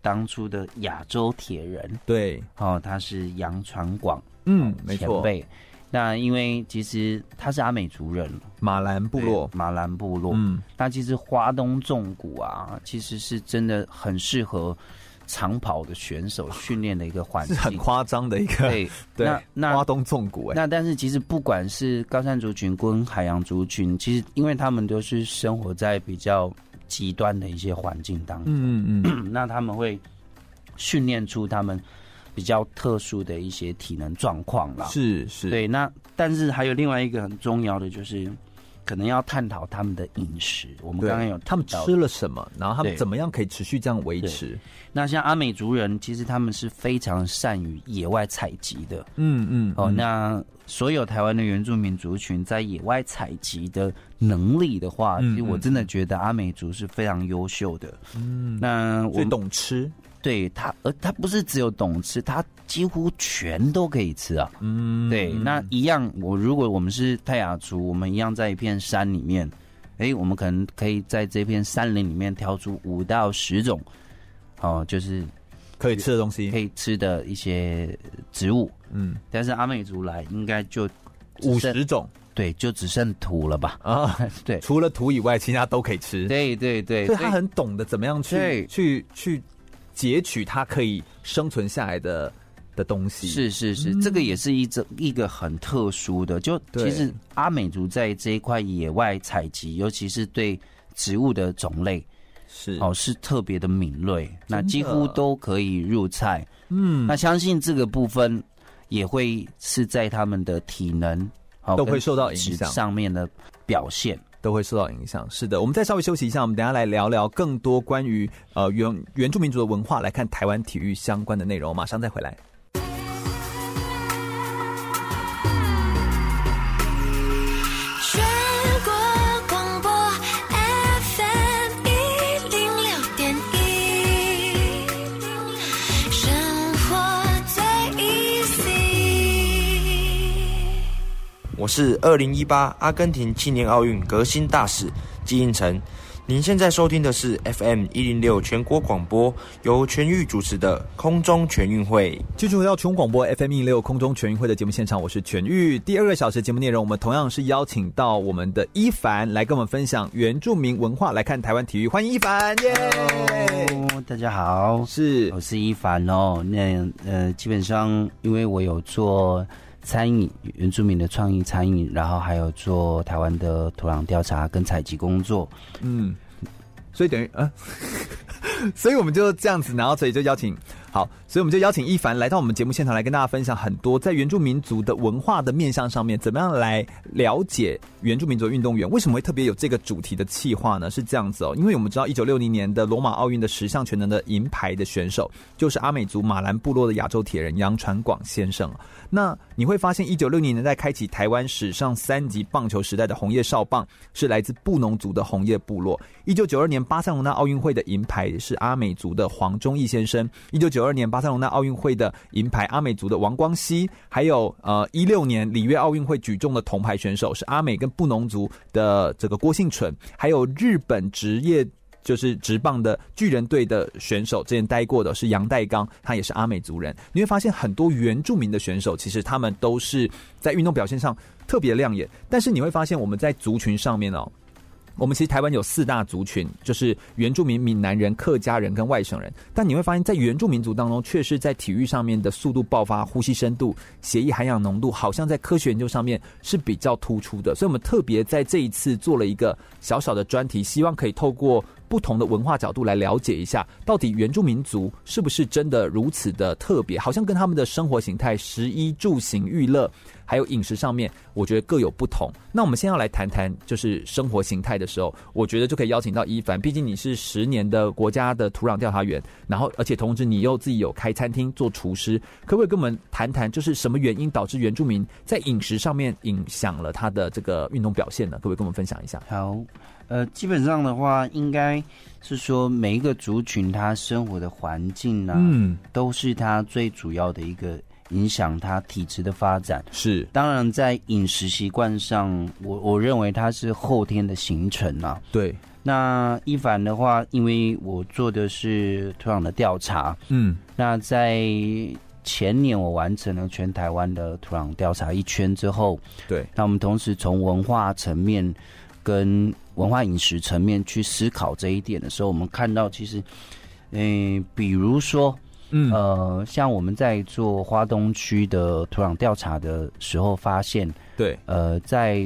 当初的亚洲铁人。对，哦，他是杨传广，嗯，没错。那因为其实他是阿美族人，马兰部落，马兰部落。嗯，那其实花东纵谷啊，其实是真的很适合。长跑的选手 训练的一个环境。是很夸张的一个，对，对那那花东纵谷哎，那但是其实不管是高山族群跟海洋族群，其实因为他们都是生活在比较极端的一些环境当中，嗯嗯，那他们会训练出他们比较特殊的一些体能状况啦，是是，对，那但是还有另外一个很重要的就是。可能要探讨他们的饮食。我们刚刚有他们吃了什么，然后他们怎么样可以持续这样维持？那像阿美族人，其实他们是非常善于野外采集的。嗯嗯。哦，那所有台湾的原住民族群在野外采集的能力的话，其实我真的觉得阿美族是非常优秀的。嗯，那我懂吃。对他，而他不是只有懂吃，他几乎全都可以吃啊。嗯，对，那一样，我如果我们是泰雅族，我们一样在一片山里面，哎，我们可能可以在这片山林里面挑出五到十种，哦，就是可以吃的东西，可以吃的一些植物。嗯，但是阿美族来应该就五十种，对，就只剩土了吧？啊，对，除了土以外，其他都可以吃。对对对，所以他很懂得怎么样去去去。截取它可以生存下来的的东西，是是是，嗯、这个也是一种一个很特殊的。就其实阿美族在这一块野外采集，尤其是对植物的种类，是哦是特别的敏锐，那几乎都可以入菜。嗯，那相信这个部分也会是在他们的体能、哦、都会受到影响上面的表现。都会受到影响。是的，我们再稍微休息一下，我们等下来聊聊更多关于呃原原住民族的文化，来看台湾体育相关的内容。马上再回来。我是二零一八阿根廷青年奥运革新大使纪应成。您现在收听的是 FM 一零六全国广播，由全域主持的空中全运会。继续回到全国广播 FM 一零六空中全运会的节目现场，我是全域。第二个小时节目内容，我们同样是邀请到我们的一凡来跟我们分享原住民文化，来看台湾体育。欢迎一凡，耶、yeah!！大家好，是我是一凡哦。那呃，基本上因为我有做。餐饮原住民的创意餐饮，然后还有做台湾的土壤调查跟采集工作，嗯，所以等于啊，所以我们就这样子，然后所以就邀请。好，所以我们就邀请一凡来到我们节目现场来跟大家分享很多在原住民族的文化的面向上面，怎么样来了解原住民族运动员？为什么会特别有这个主题的企划呢？是这样子哦，因为我们知道一九六零年的罗马奥运的十项全能的银牌的选手，就是阿美族马兰部落的亚洲铁人杨传广先生。那你会发现，一九六零年代开启台湾史上三级棒球时代的红叶少棒，是来自布农族的红叶部落。一九九二年巴塞隆那奥运会的银牌是阿美族的黄忠义先生。一九九二年巴塞隆那奥运会的银牌，阿美族的王光熙，还有呃一六年里约奥运会举重的铜牌选手是阿美跟布农族的这个郭婞淳，还有日本职业就是职棒的巨人队的选手，之前待过的是杨代刚，他也是阿美族人。你会发现很多原住民的选手，其实他们都是在运动表现上特别亮眼，但是你会发现我们在族群上面哦。我们其实台湾有四大族群，就是原住民、闽南人、客家人跟外省人。但你会发现在原住民族当中，确实在体育上面的速度爆发、呼吸深度、血液含氧浓度，好像在科学研究上面是比较突出的。所以，我们特别在这一次做了一个小小的专题，希望可以透过不同的文化角度来了解一下，到底原住民族是不是真的如此的特别？好像跟他们的生活形态、食衣住行、娱乐。还有饮食上面，我觉得各有不同。那我们先要来谈谈，就是生活形态的时候，我觉得就可以邀请到一凡。毕竟你是十年的国家的土壤调查员，然后而且同时你又自己有开餐厅做厨师，可不可以跟我们谈谈，就是什么原因导致原住民在饮食上面影响了他的这个运动表现呢？可不可以跟我们分享一下？好，呃，基本上的话，应该是说每一个族群他生活的环境呢、啊，嗯，都是他最主要的一个。影响他体质的发展。是，当然在饮食习惯上，我我认为它是后天的形成啊。对，那一凡的话，因为我做的是土壤的调查，嗯，那在前年我完成了全台湾的土壤调查一圈之后，对，那我们同时从文化层面跟文化饮食层面去思考这一点的时候，我们看到其实，嗯、呃，比如说。嗯，呃，像我们在做花东区的土壤调查的时候，发现，对，呃，在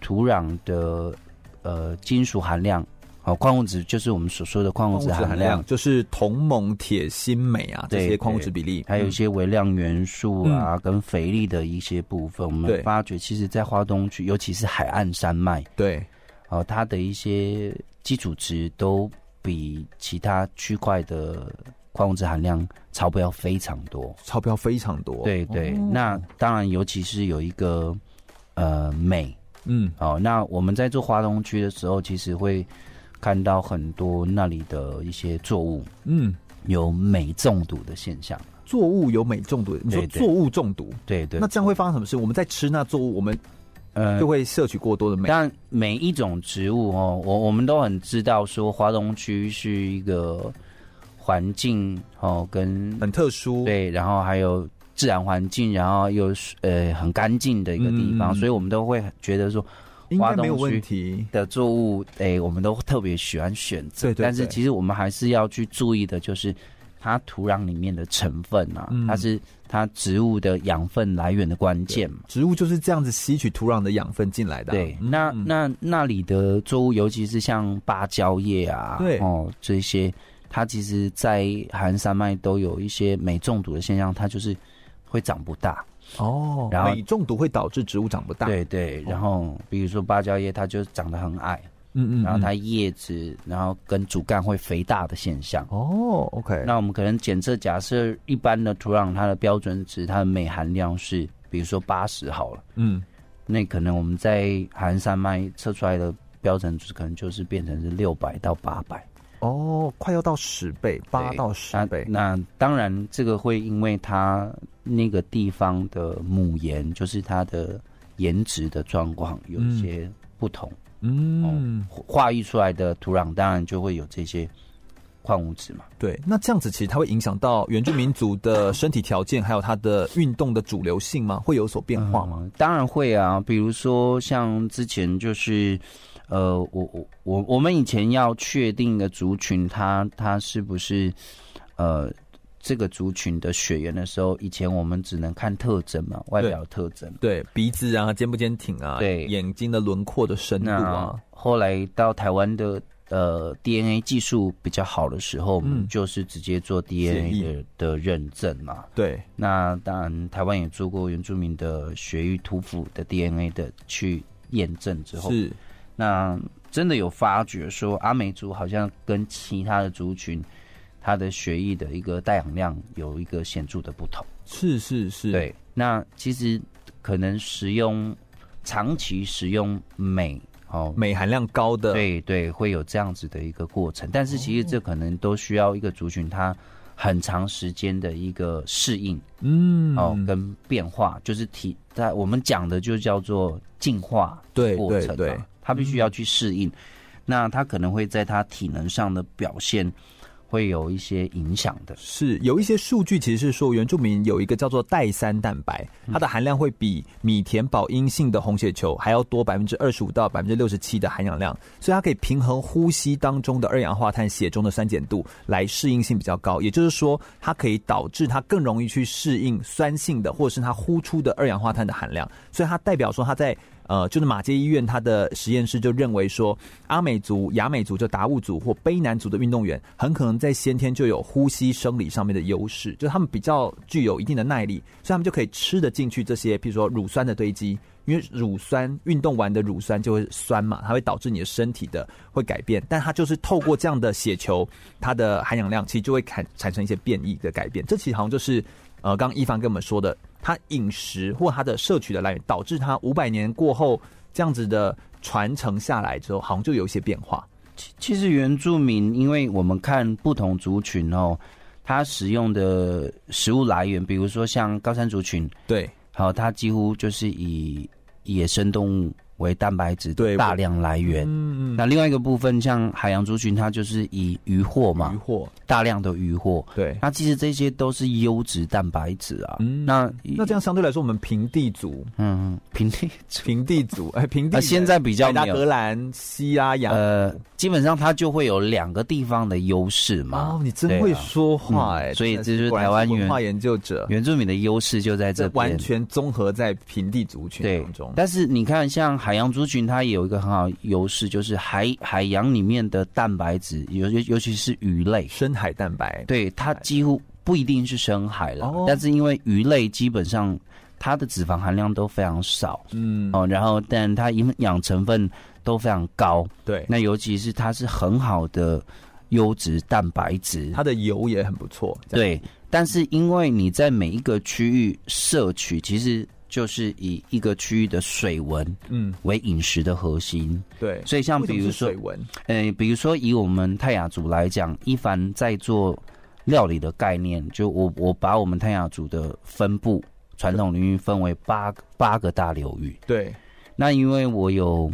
土壤的呃金属含量，哦，矿物质就是我们所说的矿物质含量，就是铜、锰、铁、锌、镁啊这些矿物质比例，还有一些微量元素啊、嗯、跟肥力的一些部分，我们发觉，其实，在花东区，尤其是海岸山脉，对，哦，它的一些基础值都比其他区块的。矿物质含量超标非常多，超标非常多。对对，哦、那当然，尤其是有一个呃镁，嗯，哦，那我们在做华东区的时候，其实会看到很多那里的一些作物，嗯，有镁中毒的现象。作物有镁中毒，你说作物中毒，对对，对，那这样会发生什么事？我们在吃那作物，我们呃就会摄取过多的镁。但每一种植物哦，我我们都很知道说华东区是一个。环境哦，跟很特殊，对，然后还有自然环境，然后又呃很干净的一个地方，嗯，所以我们都会觉得说，应该没有问题的作物，哎，我们都特别喜欢选择。对，对，对，但是其实我们还是要去注意的，就是它土壤里面的成分啊，嗯，它是它植物的养分来源的关键嘛。植物就是这样子吸取土壤的养分进来的，啊。对，那那那里的作物，尤其是像芭蕉叶啊，对哦这些。它其实，在海岸山脉都有一些镁中毒的现象，它就是会长不大。哦，然后镁中毒会导致植物长不大。对对，然后比如说芭蕉叶，它就长得很矮，嗯嗯，然后它叶子，然后跟主干会肥大的现象。哦，OK，那我们可能检测，假设一般的土壤它的标准值，它的镁含量是，比如说八十好了，嗯，那可能我们在海岸山脉测出来的标准值，可能就是变成是六百到八百。哦，快要到十倍，八到十倍。那，那当然，这个会因为它那个地方的母岩，就是它的颜值的状况有一些不同。嗯，哦、化育出来的土壤当然就会有这些矿物质嘛。对，那这样子其实它会影响到原住民族的身体条件，还有它的运动的主流性吗？会有所变化吗？嗯、当然会啊，比如说像之前就是。呃，我我我我们以前要确定一个族群，它它是不是呃这个族群的血缘的时候，以前我们只能看特征嘛，外表特征，对鼻子啊，坚不坚挺啊，对眼睛的轮廓的深度啊。后来到台湾的呃 DNA 技术比较好的时候，嗯，就是直接做 DNA 的的认证嘛。对，那当然台湾也做过原住民的血域图谱的 DNA 的去验证之后是。那真的有发觉说，阿美族好像跟其他的族群，它的血液的一个带氧量有一个显著的不同。是是是，对。那其实可能食用长期食用镁哦，镁含量高的，对对，会有这样子的一个过程。但是其实这可能都需要一个族群它很长时间的一个适应，嗯，哦，跟变化，就是体在我们讲的就叫做进化对过程，对对。他必须要去适应，嗯，那他可能会在他体能上的表现会有一些影响的。是有一些数据，其实是说原住民有一个叫做代三蛋白，它的含量会比米田保阴性的红血球还要多百分之二十五到百分之六十七的含氧量，所以它可以平衡呼吸当中的二氧化碳血中的酸碱度，来适应性比较高。也就是说，它可以导致它更容易去适应酸性的，或者是它呼出的二氧化碳的含量。所以它代表说它在。呃，就是马街医院，他的实验室就认为说，阿美族、亚美族、就达悟族或卑南族的运动员，很可能在先天就有呼吸生理上面的优势，就他们比较具有一定的耐力，所以他们就可以吃得进去这些，比如说乳酸的堆积，因为乳酸运动完的乳酸就会酸嘛，它会导致你的身体的会改变，但它就是透过这样的血球，它的含氧量其实就会产产生一些变异的改变，这其实好像就是。呃，刚刚一帆跟我们说的，他饮食或他的摄取的来源，导致他五百年过后这样子的传承下来之后，好像就有一些变化。其其实原住民，因为我们看不同族群哦，他使用的食物来源，比如说像高山族群，对，好，他几乎就是以野生动物。为蛋白质的大量来源。嗯嗯。那另外一个部分，像海洋族群，它就是以渔获嘛，渔获大量的渔获。对。那其实这些都是优质蛋白质啊。嗯。那那这样相对来说，我们平地族，嗯，平地平地族，哎，平地。现在比较没有。格兰西啊，洋。呃，基本上它就会有两个地方的优势嘛。哦，你真会说话哎！所以这就是台湾文化研究者，原住民的优势就在这边，完全综合在平地族群当中。但是你看，像。海洋族群它也有一个很好优势，就是海海洋里面的蛋白质，尤尤尤其是鱼类。深海蛋白，对它几乎不一定是深海了，哦，但是因为鱼类基本上它的脂肪含量都非常少，嗯。哦，然后但它营养成分都非常高，对，那尤其是它是很好的优质蛋白质，它的油也很不错，对，但是因为你在每一个区域摄取，其实。就是以一个区域的水文，嗯，为饮食的核心。对，所以像比如说水文，呃，比如说以我们泰雅族来讲，一凡在做料理的概念，就我我把我们泰雅族的分布传统领域分为八八个大流域。对，那因为我有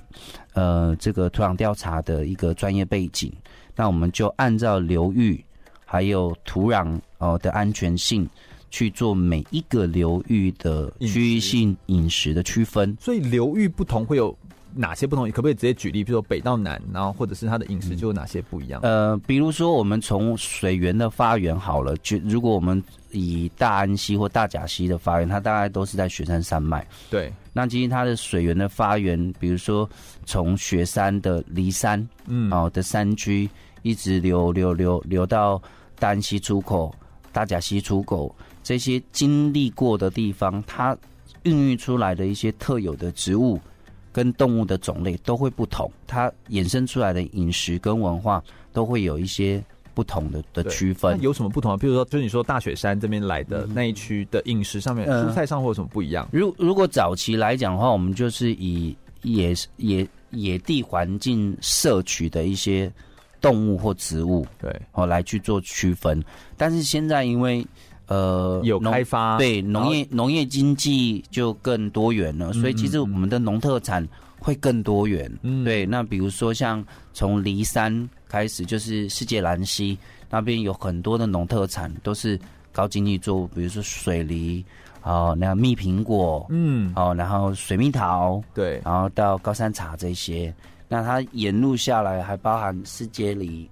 呃这个土壤调查的一个专业背景，那我们就按照流域还有土壤哦的安全性。去做每一个流域的区域性饮食的区分，所以流域不同会有哪些不同？可不可以直接举例？比如说北到南，然后或者是它的饮食就有哪些不一样？嗯、呃，比如说我们从水源的发源好了，就如果我们以大安溪或大甲溪的发源，它大概都是在雪山山脉。对，那其实它的水源的发源，比如说从雪山的骊山，嗯，哦的山区一直流流流流到大安溪出口、大甲溪出口。这些经历过的地方，它孕育出来的一些特有的植物跟动物的种类都会不同，它衍生出来的饮食跟文化都会有一些不同的的区分。有什么不同啊？比如说，就是你说大雪山这边来的那一区的饮食上面，嗯、蔬菜上会有什么不一样？如如果早期来讲的话，我们就是以野野野地环境摄取的一些动物或植物，对，哦来去做区分。但是现在因为呃有开发，对农业农业经济就更多元了，所以其实我们的农特产会更多元。嗯，对。那比如说像从梨山开始，就是世界兰溪那边有很多的农特产都是高经济作物，比如说水梨。哦，那蜜苹果，嗯，哦，然后水蜜桃，对，然后到高山茶这些，那它沿路下来还包含世界梨，嗯、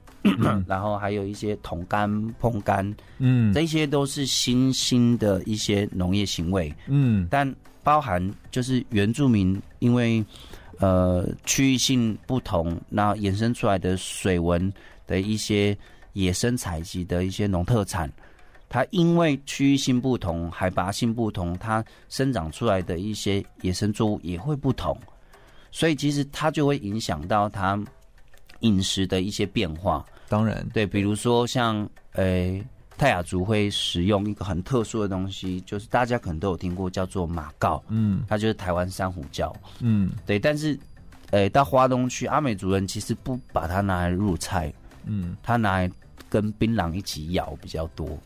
然后还有一些桶干、碰干，嗯，这些都是新兴的一些农业行为，嗯，但包含就是原住民因为呃区域性不同，那衍生出来的水文的一些野生采集的一些农特产。它因为区域性不同、海拔性不同，它生长出来的一些野生作物也会不同，所以其实它就会影响到它饮食的一些变化。当然，对，比如说像呃泰雅族会使用一个很特殊的东西，就是大家可能都有听过，叫做马告，嗯，它就是台湾珊瑚礁，嗯，对。但是，呃，到花东区阿美族人其实不把它拿来入菜，嗯，它拿来跟槟榔一起咬比较多。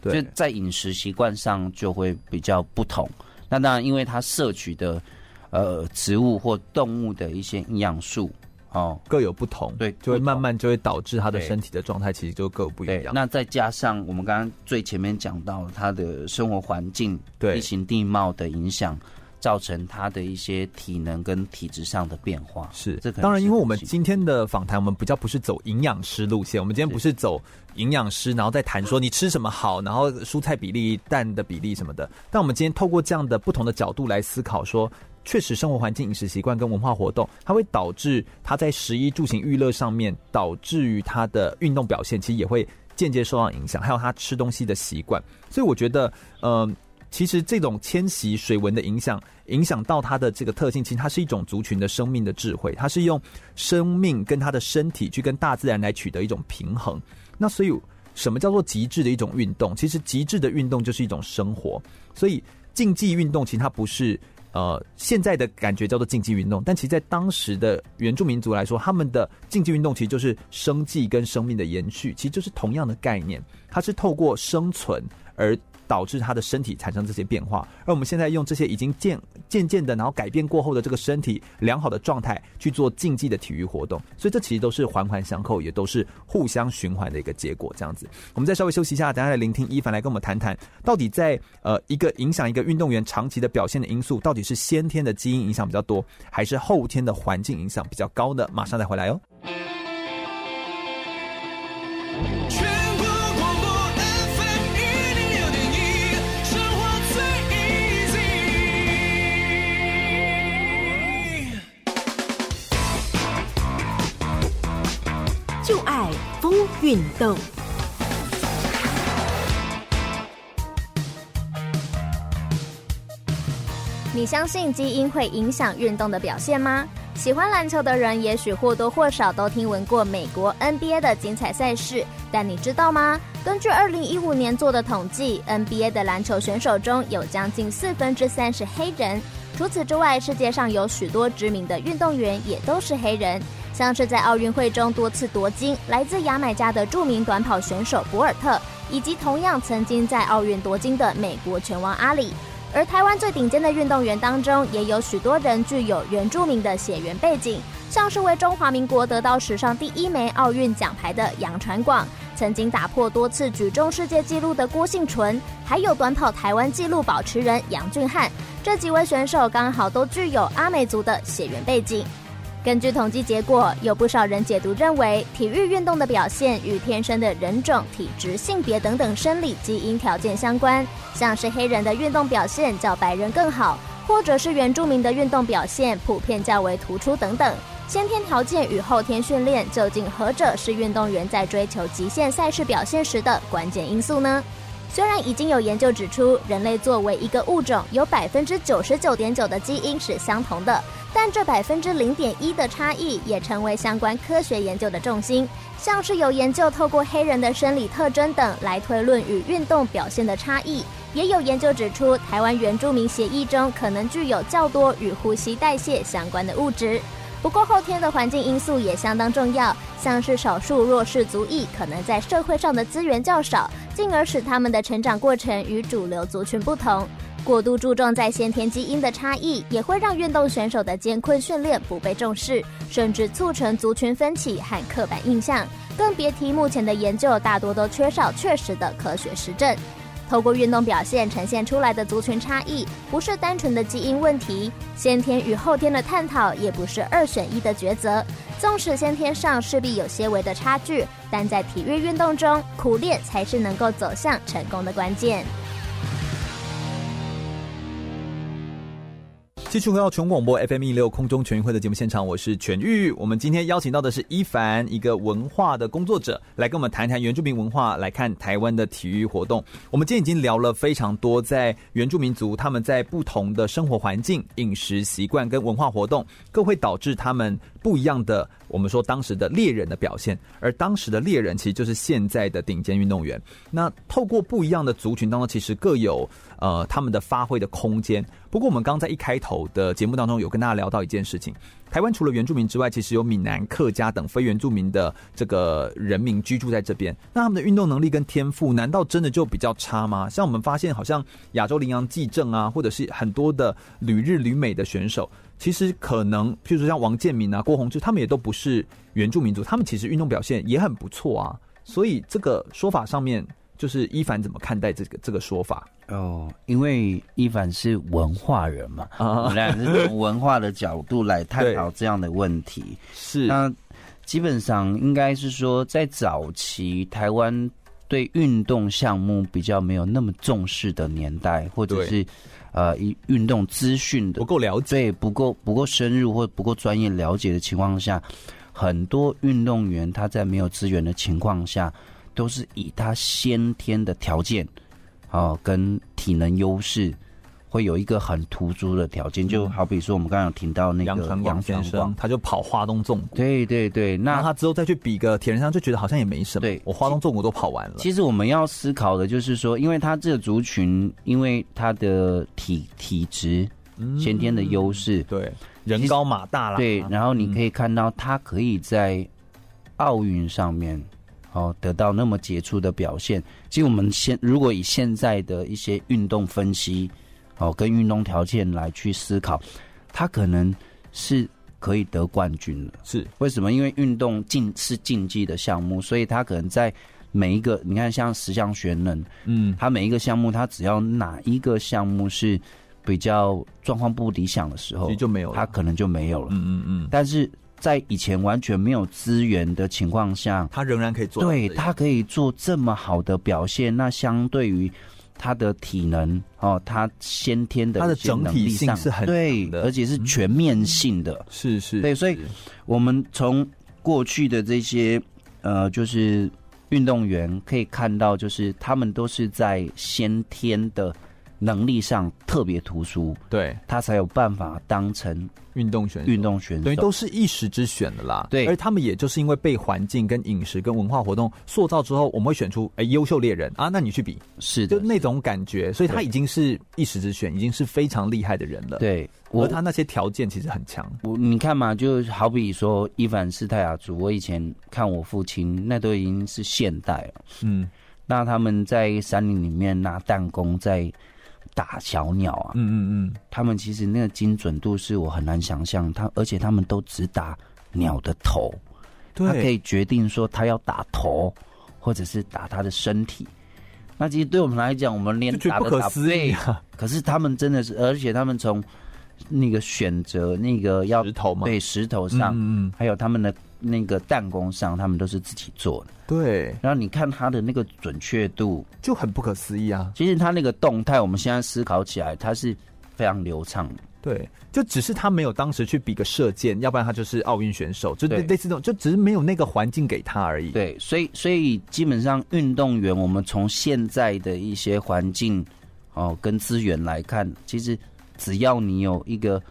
对，就在饮食习惯上就会比较不同。那当然，因为它摄取的呃植物或动物的一些营养素哦各有不同，对，就会慢慢就会导致他的身体的状态其实就各有不一样。那再加上我们刚刚最前面讲到他的生活环境、对地形地貌的影响。造成他的一些体能跟体质上的变化是，这当然，因为我们今天的访谈，我们比较不是走营养师路线，我们今天不是走营养师，然后再谈说你吃什么好，然后蔬菜比例、蛋的比例什么的。但我们今天透过这样的不同的角度来思考，说确实生活环境、饮食习惯跟文化活动，它会导致他在食衣住行娱乐上面，导致于他的运动表现，其实也会间接受到影响，还有他吃东西的习惯。所以我觉得，嗯、呃。其实这种迁徙水文的影响，影响到它的这个特性，其实它是一种族群的生命的智慧，它是用生命跟它的身体去跟大自然来取得一种平衡。那所以，什么叫做极致的一种运动？其实极致的运动就是一种生活。所以竞技运动其实它不是呃现在的感觉叫做竞技运动，但其实在当时的原住民族来说，他们的竞技运动其实就是生计跟生命的延续，其实就是同样的概念，它是透过生存而。导致他的身体产生这些变化，而我们现在用这些已经渐渐渐的，然后改变过后的这个身体良好的状态去做竞技的体育活动，所以这其实都是环环相扣，也都是互相循环的一个结果。这样子，我们再稍微休息一下，等下来聆听伊凡来跟我们谈谈，到底在呃一个影响一个运动员长期的表现的因素，到底是先天的基因影响比较多，还是后天的环境影响比较高呢？马上再回来哦。就爱疯运动，你相信基因会影响运动的表现吗？喜欢篮球的人也许或多或少都听闻过美国 NBA 的精彩赛事，但你知道吗？根据二零一五年做的统计，NBA 的篮球选手中有将近四分之三是黑人。除此之外，世界上有许多知名的运动员也都是黑人。像是在奥运会中多次夺金，来自牙买加的著名短跑选手博尔特，以及同样曾经在奥运夺金的美国拳王阿里。而台湾最顶尖的运动员当中，也有许多人具有原住民的血缘背景，像是为中华民国得到史上第一枚奥运奖牌的杨传广，曾经打破多次举重世界纪录的郭婞淳，还有短跑台湾纪录保持人杨俊翰，这几位选手刚好都具有阿美族的血缘背景。根据统计结果，有不少人解读认为，体育运动的表现与天生的人种、体质、性别等等生理基因条件相关，像是黑人的运动表现较白人更好，或者是原住民的运动表现普遍较为突出等等。先天条件与后天训练，究竟何者是运动员在追求极限赛事表现时的关键因素呢？虽然已经有研究指出，人类作为一个物种，有百分之九十九点九的基因是相同的，但这百分之零点一的差异也成为相关科学研究的重心。像是有研究透过黑人的生理特征等来推论与运动表现的差异，也有研究指出，台湾原住民血液中可能具有较多与呼吸代谢相关的物质。不过后天的环境因素也相当重要，像是少数弱势族裔可能在社会上的资源较少，进而使他们的成长过程与主流族群不同。过度注重在先天基因的差异，也会让运动选手的艰困训练不被重视，甚至促成族群分歧和刻板印象。更别提目前的研究大多都缺少确实的科学实证。透过运动表现呈现出来的族群差异，不是单纯的基因问题，先天与后天的探讨也不是二选一的抉择。纵使先天上势必有些微的差距，但在体育运动中，苦练才是能够走向成功的关键。继续回到全广播 FM 一六空中全运会的节目现场，我是全玉。我们今天邀请到的是伊凡，一个文化的工作者，来跟我们谈谈原住民文化，来看台湾的体育活动。我们今天已经聊了非常多，在原住民族他们在不同的生活环境、饮食习惯跟文化活动，更会导致他们不一样的。我们说当时的猎人的表现，而当时的猎人其实就是现在的顶尖运动员。那透过不一样的族群当中，其实各有呃他们的发挥的空间。不过我们刚在一开头的节目当中有跟大家聊到一件事情：台湾除了原住民之外，其实有闽南、客家等非原住民的这个人民居住在这边。那他们的运动能力跟天赋，难道真的就比较差吗？像我们发现，好像亚洲羚羊纪政啊，或者是很多的旅日旅美的选手，其实可能，譬如说像王建民啊、郭宏志，他们也都不是原住民族，他们其实运动表现也很不错啊。所以这个说法上面。就是伊凡怎么看待这个这个说法？哦，因为伊凡是文化人嘛，我们俩是从文化的角度来探讨这样的问题。是，那基本上应该是说，在早期台湾对运动项目比较没有那么重视的年代，或者是呃，一运动资讯的不够了解，对，不够不够深入或不够专业了解的情况下，很多运动员他在没有资源的情况下。都是以他先天的条件，哦，跟体能优势，会有一个很突出的条件。就好比说，我们刚刚有听到那个杨传广先生，他就跑花东纵谷。对对对，那他之后再去比个铁人三项，就觉得好像也没什么。对，我花东纵谷都跑完了。其实我们要思考的就是说，因为他这个族群，因为他的体体质先天的优势，对，人高马大啦。对，然后你可以看到他可以在奥运上面。哦，得到那么杰出的表现，其实我们现如果以现在的一些运动分析，哦，跟运动条件来去思考，他可能是可以得冠军的。是为什么？因为运动竞是竞技的项目，所以他可能在每一个，你看像十项全能，嗯，他每一个项目，他只要哪一个项目是比较状况不理想的时候，就没有了，他可能就没有了。嗯嗯嗯，但是。在以前完全没有资源的情况下，他仍然可以做。对，他可以做这么好的表现。那相对于他的体能哦，他先天的他的整体性是很对的，而且是全面性的。是是，对，所以我们从过去的这些呃，就是运动员可以看到，就是他们都是在先天的能力上特别突出，对，他才有办法当成。运动选手，运动选手，等于都是一时之选的啦。对，而他们也就是因为被环境、跟饮食、跟文化活动塑造之后，我们会选出哎优秀猎人啊，那你去比，是的，就那种感觉。所以他已经是一时之选，已经是非常厉害的人了。对，而他那些条件其实很强。我你看嘛，就好比说伊凡斯泰亚族，我以前看我父亲，那都已经是现代了。嗯，那他们在山林里面拿弹弓在。打小鸟啊，嗯嗯嗯，他们其实那个精准度是我很难想象，他而且他们都只打鸟的头，对，他可以决定说他要打头，或者是打他的身体。那其实对我们来讲，我们连打都打不对，可是他们真的是，而且他们从那个选择那个要石头嘛，对石头上，嗯，还有他们的。那个弹弓上，他们都是自己做的。对，然后你看他的那个准确度就很不可思议啊。其实他那个动态，我们现在思考起来，它是非常流畅的。对，就只是他没有当时去比个射箭，要不然他就是奥运选手，就类类似这种，就只是没有那个环境给他而已。对，所以所以基本上运动员，我们从现在的一些环境哦跟资源来看，其实只要你有一个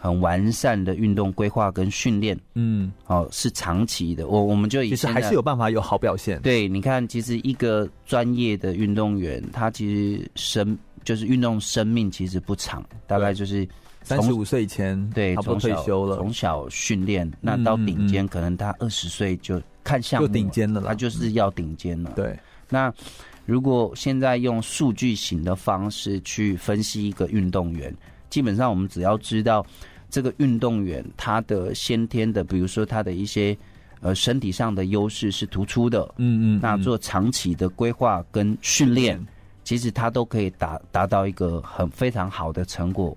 很完善的运动规划跟训练，嗯，哦是长期的，我我们就以其实还是有办法有好表现。对，你看，其实一个专业的运动员，他其实生就是运动生命其实不长，大概就是。三十五岁前，对，差不多退休了。从小训练，那到顶尖，可能他二十岁就看项目就顶尖了，他就是要顶尖了。对，那如果现在用数据型的方式去分析一个运动员，基本上我们只要知道这个运动员他的先天的，比如说他的一些呃身体上的优势是突出的，嗯，嗯嗯，那做长期的规划跟训练，其实他都可以达达到一个很非常好的成果。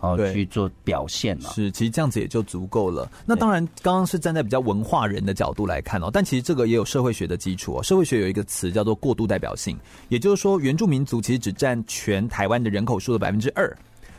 哦，去做表现了，是，其实这样子也就足够了。那当然，刚刚是站在比较文化人的角度来看哦，但其实这个也有社会学的基础哦。社会学有一个词叫做过度代表性，也就是说，原住民族其实只占全台湾的人口数的百分之二，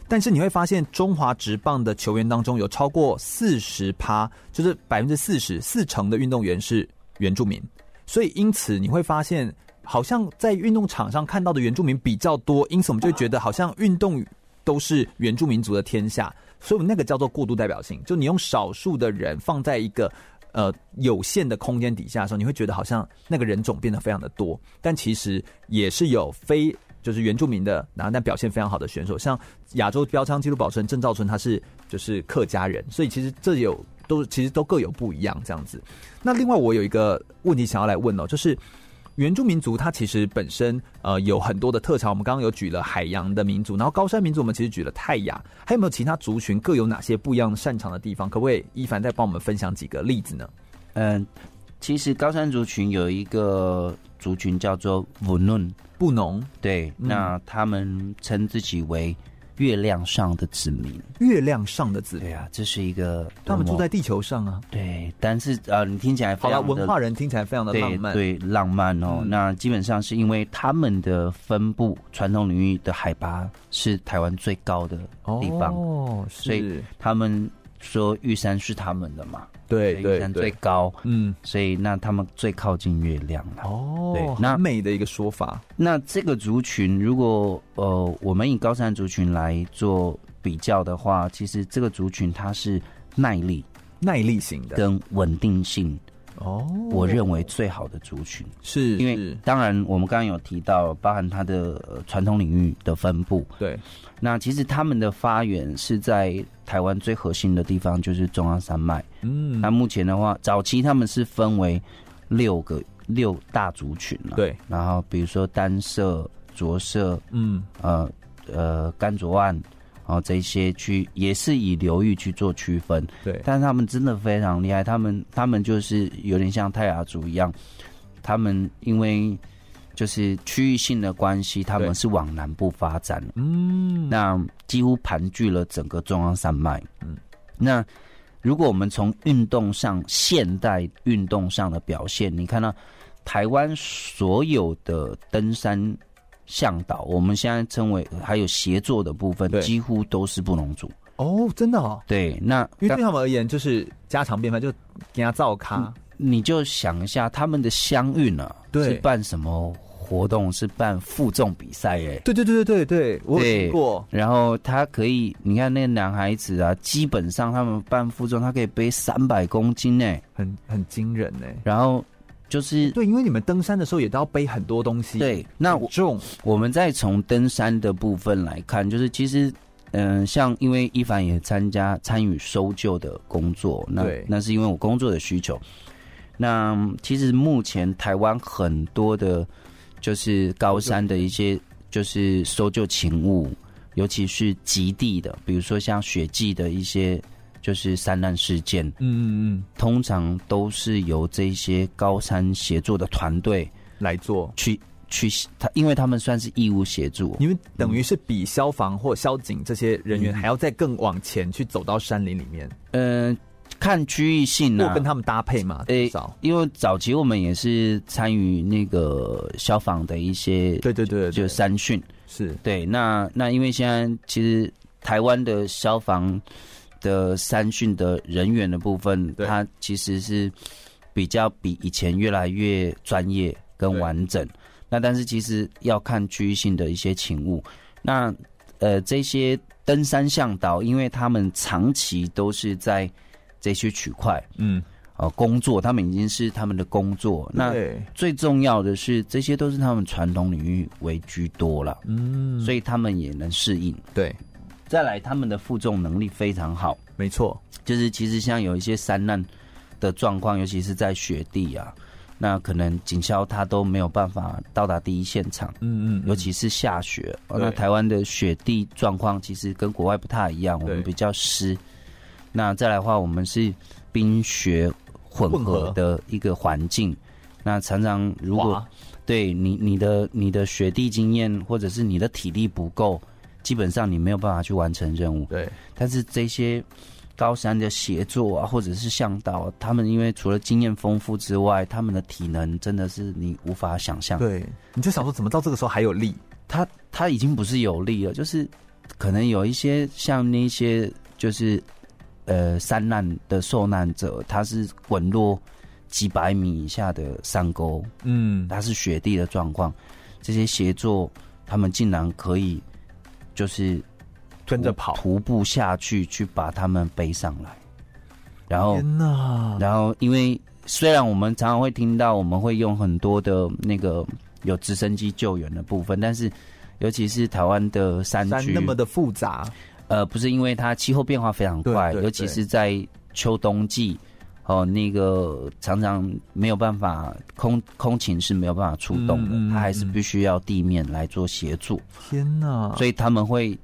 但是你会发现，中华职棒的球员当中有超过四十趴，就是百分之四十四成的运动员是原住民，所以因此你会发现，好像在运动场上看到的原住民比较多，因此我们就觉得好像运动。都是原住民族的天下，所以那个叫做过度代表性。就你用少数的人放在一个呃有限的空间底下的时候，你会觉得好像那个人种变得非常的多，但其实也是有非就是原住民的，然后但表现非常好的选手，像亚洲标枪纪录保持人郑兆春，他是就是客家人，所以其实这有都其实都各有不一样这样子。那另外我有一个问题想要来问哦，就是。原住民族它其实本身呃有很多的特长，我们刚刚有举了海洋的民族，然后高山民族我们其实举了泰雅，还有没有其他族群各有哪些不一样擅长的地方？可不可以一凡再帮我们分享几个例子呢？嗯，其实高山族群有一个族群叫做布农，布农，对，嗯、那他们称自己为。月亮上的子民，月亮上的子民，对啊，这是一个他们住在地球上啊。对，但是啊、呃，你听起来非常好了，文化人听起来非常的浪漫，对，对浪漫哦。嗯、那基本上是因为他们的分布传统领域的海拔是台湾最高的地方哦，所以他们说玉山是他们的嘛。对对，最高，嗯，所以那他们最靠近月亮了。哦，对，那美的一个说法。那这个族群，如果呃，我们以高山族群来做比较的话，其实这个族群它是耐力、耐力型的，跟稳定性。哦，我认为最好的族群是，因为当然我们刚刚有提到，包含它的传统领域的分布。对，那其实他们的发源是在台湾最核心的地方，就是中央山脉。嗯，那目前的话，早期他们是分为六个六大族群了。对，然后比如说单色、着色，嗯，呃呃甘卓万。然后这些去也是以流域去做区分，对，但是他们真的非常厉害，他们他们就是有点像泰雅族一样，他们因为就是区域性的关系，他们是往南部发展，嗯，那几乎盘踞了整个中央山脉，嗯，那如果我们从运动上现代运动上的表现，你看到台湾所有的登山。向导，我们现在称为还有协作的部分，几乎都是布农族哦，真的哦。对，那因为对他们而言就是家常便饭，就给他造咖。你就想一下，他们的乡运啊，对，是办什么活动？是办负重比赛？哎，对对对对对对，我有听过。然后他可以，你看那个男孩子啊，基本上他们办负重，他可以背三百公斤呢，很很惊人呢。然后。就是对，因为你们登山的时候也都要背很多东西。对，那我重。我们再从登山的部分来看，就是其实，嗯、呃，像因为一凡也参加参与搜救的工作，那对那是因为我工作的需求。那其实目前台湾很多的，就是高山的一些就是搜救勤务，尤其是极地的，比如说像雪季的一些。就是山难事件，嗯嗯嗯，通常都是由这些高山协作的团队来做，去去他，因为他们算是义务协助，因为等于是比消防或消警这些人员还要再更往前去走到山林里面。嗯、呃，看区域性呢、啊，跟他们搭配嘛，至少、欸、因为早期我们也是参与那个消防的一些，对对对，对，就山训。是。对。那那因为现在其实。台湾的消防的三训的人员的部分，它其实是比较比以前越来越专业跟完整。那但是其实要看区域性的一些勤务。那呃这些登山向导，因为他们长期都是在这些区块，嗯，呃工作，他们已经是他们的工作。那最重要的是，这些都是他们传统领域为居多了，嗯，所以他们也能适应。对。再来，他们的负重能力非常好，没错，就是其实像有一些山难的状况，尤其是在雪地啊，那可能警消他都没有办法到达第一现场，嗯，嗯嗯，尤其是下雪，那台湾的雪地状况其实跟国外不太一样，我们比较湿。那再来的话，我们是冰雪混合的一个环境，那常常如果对你你的你的雪地经验或者是你的体力不够。基本上你没有办法去完成任务。对，但是这些高山的协作啊，或者是向导，他们因为除了经验丰富之外，他们的体能真的是你无法想象。对，你就想说，怎么到这个时候还有力？他他已经不是有力了，就是可能有一些像那些就是呃山难的受难者，他是滚落几百米以下的山沟，嗯，他是雪地的状况，这些协作他们竟然可以。就是跟着跑，徒步下去，去把他们背上来。然后，然后，因为虽然我们常常会听到，我们会用很多的那个有直升机救援的部分，但是尤其是台湾的山区那么的复杂，呃，不是因为它气候变化非常快，尤其是在秋冬季。哦，那个常常没有办法空空勤是没有办法出动的，他还是必须要地面来做协助。天哪！所以他们会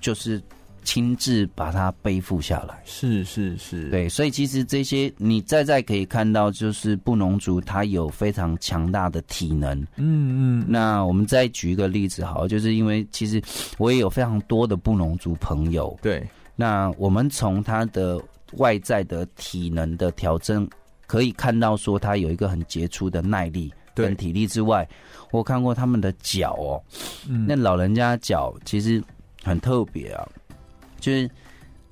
就是亲自把它背负下来。是是是，对。所以其实这些你再再可以看到，就是布农族他有非常强大的体能。嗯嗯。那我们再举一个例子，好，就是因为其实我也有非常多的布农族朋友。对。那我们从他的。外在的体能的调整，可以看到说他有一个很杰出的耐力跟体力之外，我看过他们的脚哦，嗯、那老人家脚其实很特别啊，就是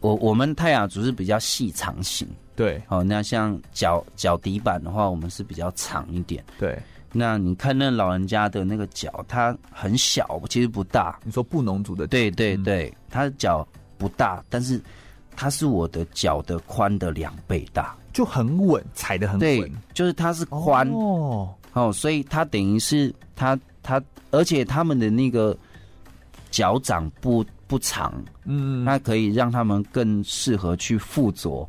我我们泰雅族是比较细长型，对，哦，那像脚脚底板的话，我们是比较长一点，对，那你看那老人家的那个脚，他很小，其实不大，你说布农族的脚，对对对，他的脚不大，但是。它是我的脚的宽的两倍大，就很稳，踩的很稳。对，就是它是宽哦，哦，所以它等于是它它，而且他们的那个脚掌不不长，嗯，那可以让他们更适合去附着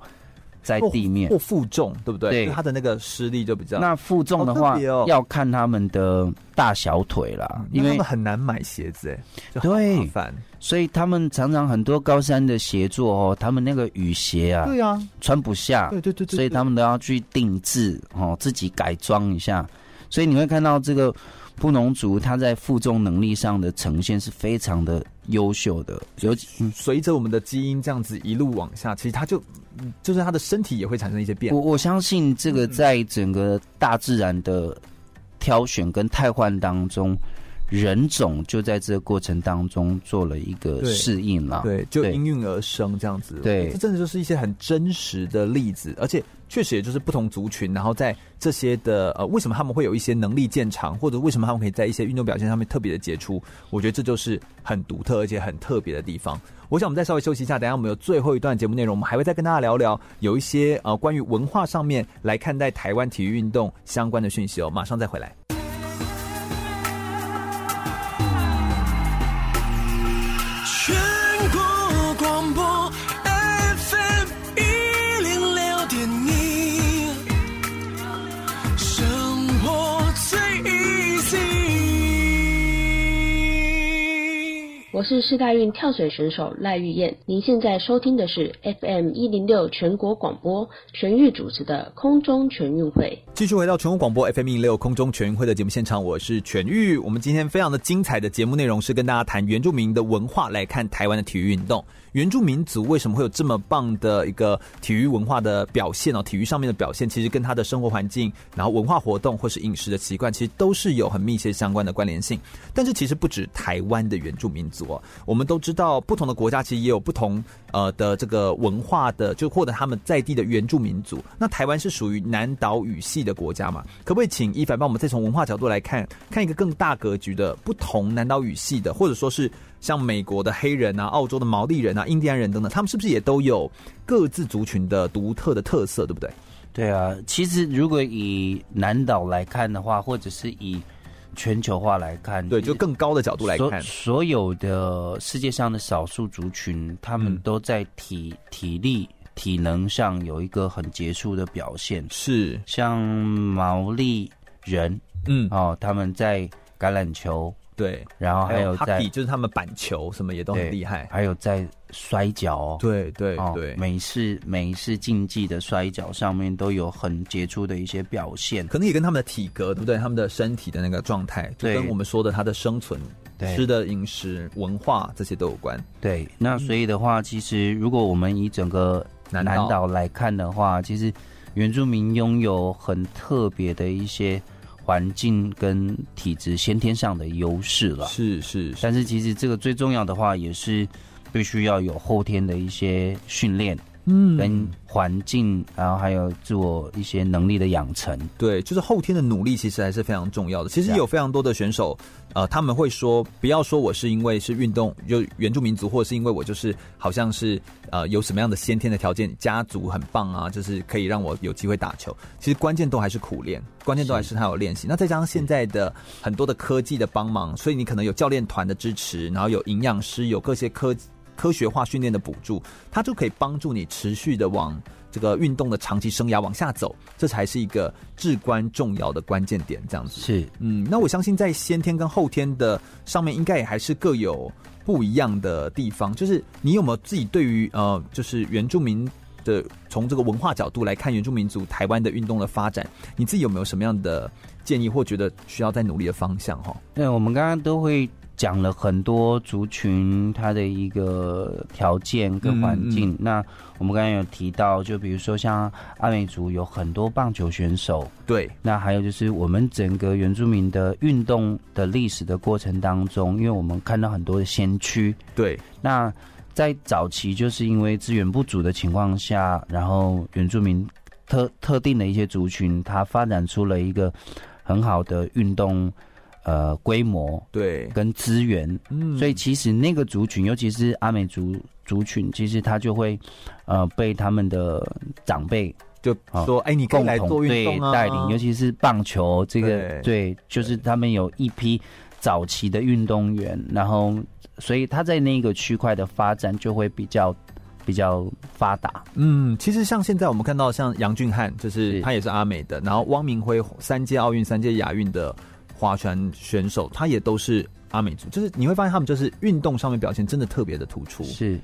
在地面或负重，对不对？对，它的那个施力就比较。那负重的话，哦、要看他们的大小腿啦，嗯、因为他们很难买鞋子，哎，对。所以他们常常很多高山的协作哦，他们那个雨鞋啊，对啊，穿不下，对对对对，所以他们都要去定制哦，自己改装一下。所以你会看到这个布农族他在负重能力上的呈现是非常的优秀的。尤其随着我们的基因这样子一路往下，其实他就就是他的身体也会产生一些变化。我我相信这个在整个大自然的挑选跟汰换当中。人种就在这个过程当中做了一个适应了，对，就应运而生这样子。对，这真的就是一些很真实的例子，而且确实也就是不同族群，然后在这些的呃，为什么他们会有一些能力见长，或者为什么他们可以在一些运动表现上面特别的杰出？我觉得这就是很独特而且很特别的地方。我想我们再稍微休息一下，等下我们有最后一段节目内容，我们还会再跟大家聊聊有一些呃关于文化上面来看待台湾体育运动相关的讯息哦。马上再回来。我是世大运跳水选手赖玉燕，您现在收听的是 FM 一零六全国广播全域主持的空中全运会。继续回到全国广播 FM 一零六空中全运会的节目现场，我是全域。我们今天非常的精彩的节目内容是跟大家谈原住民的文化，来看台湾的体育运动。原住民族为什么会有这么棒的一个体育文化的表现哦？体育上面的表现，其实跟他的生活环境、然后文化活动或是饮食的习惯，其实都是有很密切相关的关联性。但是其实不止台湾的原住民族。哦。我们都知道，不同的国家其实也有不同呃的这个文化的，就获得他们在地的原住民族。那台湾是属于南岛语系的国家嘛？可不可以请一凡帮我们再从文化角度来看，看一个更大格局的不同南岛语系的，或者说是像美国的黑人啊、澳洲的毛利人啊、印第安人等等，他们是不是也都有各自族群的独特的特色，对不对？对啊，其实如果以南岛来看的话，或者是以全球化来看，对，就更高的角度来看，所，所有的世界上的少数族群，他们都在体、嗯、体力、体能上有一个很杰出的表现。是，像毛利人，嗯，哦，他们在橄榄球。对，然后还有在就是他们板球什么也都很厉害，还有在摔跤，哦对对对，美式美式竞技的摔跤上面都有很杰出的一些表现，可能也跟他们的体格对不对？他们的身体的那个状态，就跟我们说的他的生存、吃的饮食、文化这些都有关。对，那所以的话，其实如果我们以整个南岛来看的话，其实原住民拥有很特别的一些。环境跟体质先天上的优势了，是是，但是其实这个最重要的话，也是必须要有后天的一些训练。嗯，跟环境，然后还有自我一些能力的养成，对，就是后天的努力，其实还是非常重要的。其实有非常多的选手，呃，他们会说，不要说我是因为是运动，就原住民族，或者是因为我就是好像是呃有什么样的先天的条件，家族很棒啊，就是可以让我有机会打球。其实关键都还是苦练，关键都还是他有练习。那再加上现在的很多的科技的帮忙，所以你可能有教练团的支持，然后有营养师，有各些科。科学化训练的补助，它就可以帮助你持续的往这个运动的长期生涯往下走，这才是一个至关重要的关键点。这样子是，嗯，那我相信在先天跟后天的上面，应该也还是各有不一样的地方。就是你有没有自己对于呃，就是原住民的从这个文化角度来看原住民族台湾的运动的发展，你自己有没有什么样的建议或觉得需要再努力的方向？哈，对，我们刚刚都会。讲了很多族群它的一个条件跟环境。嗯嗯、那我们刚刚有提到，就比如说像阿美族有很多棒球选手，对。那还有就是我们整个原住民的运动的历史的过程当中，因为我们看到很多的先驱，对。那在早期就是因为资源不足的情况下，然后原住民特特定的一些族群，它发展出了一个很好的运动。呃，规模对。跟资源，嗯，所以其实那个族群，尤其是阿美族族群，其实他就会呃被他们的长辈就说：“哎、呃，你共同做运动啊，带领，尤其是棒球这个，对，对，就是他们有一批早期的运动员，然后所以他在那个区块的发展就会比较比较发达。嗯，其实像现在我们看到，像杨俊翰，就是。他也是阿美的，然后汪明辉三届奥运、三届亚运的。划船选手，他也都是阿美族，就是你会发现他们就是运动上面表现真的特别的突出。是，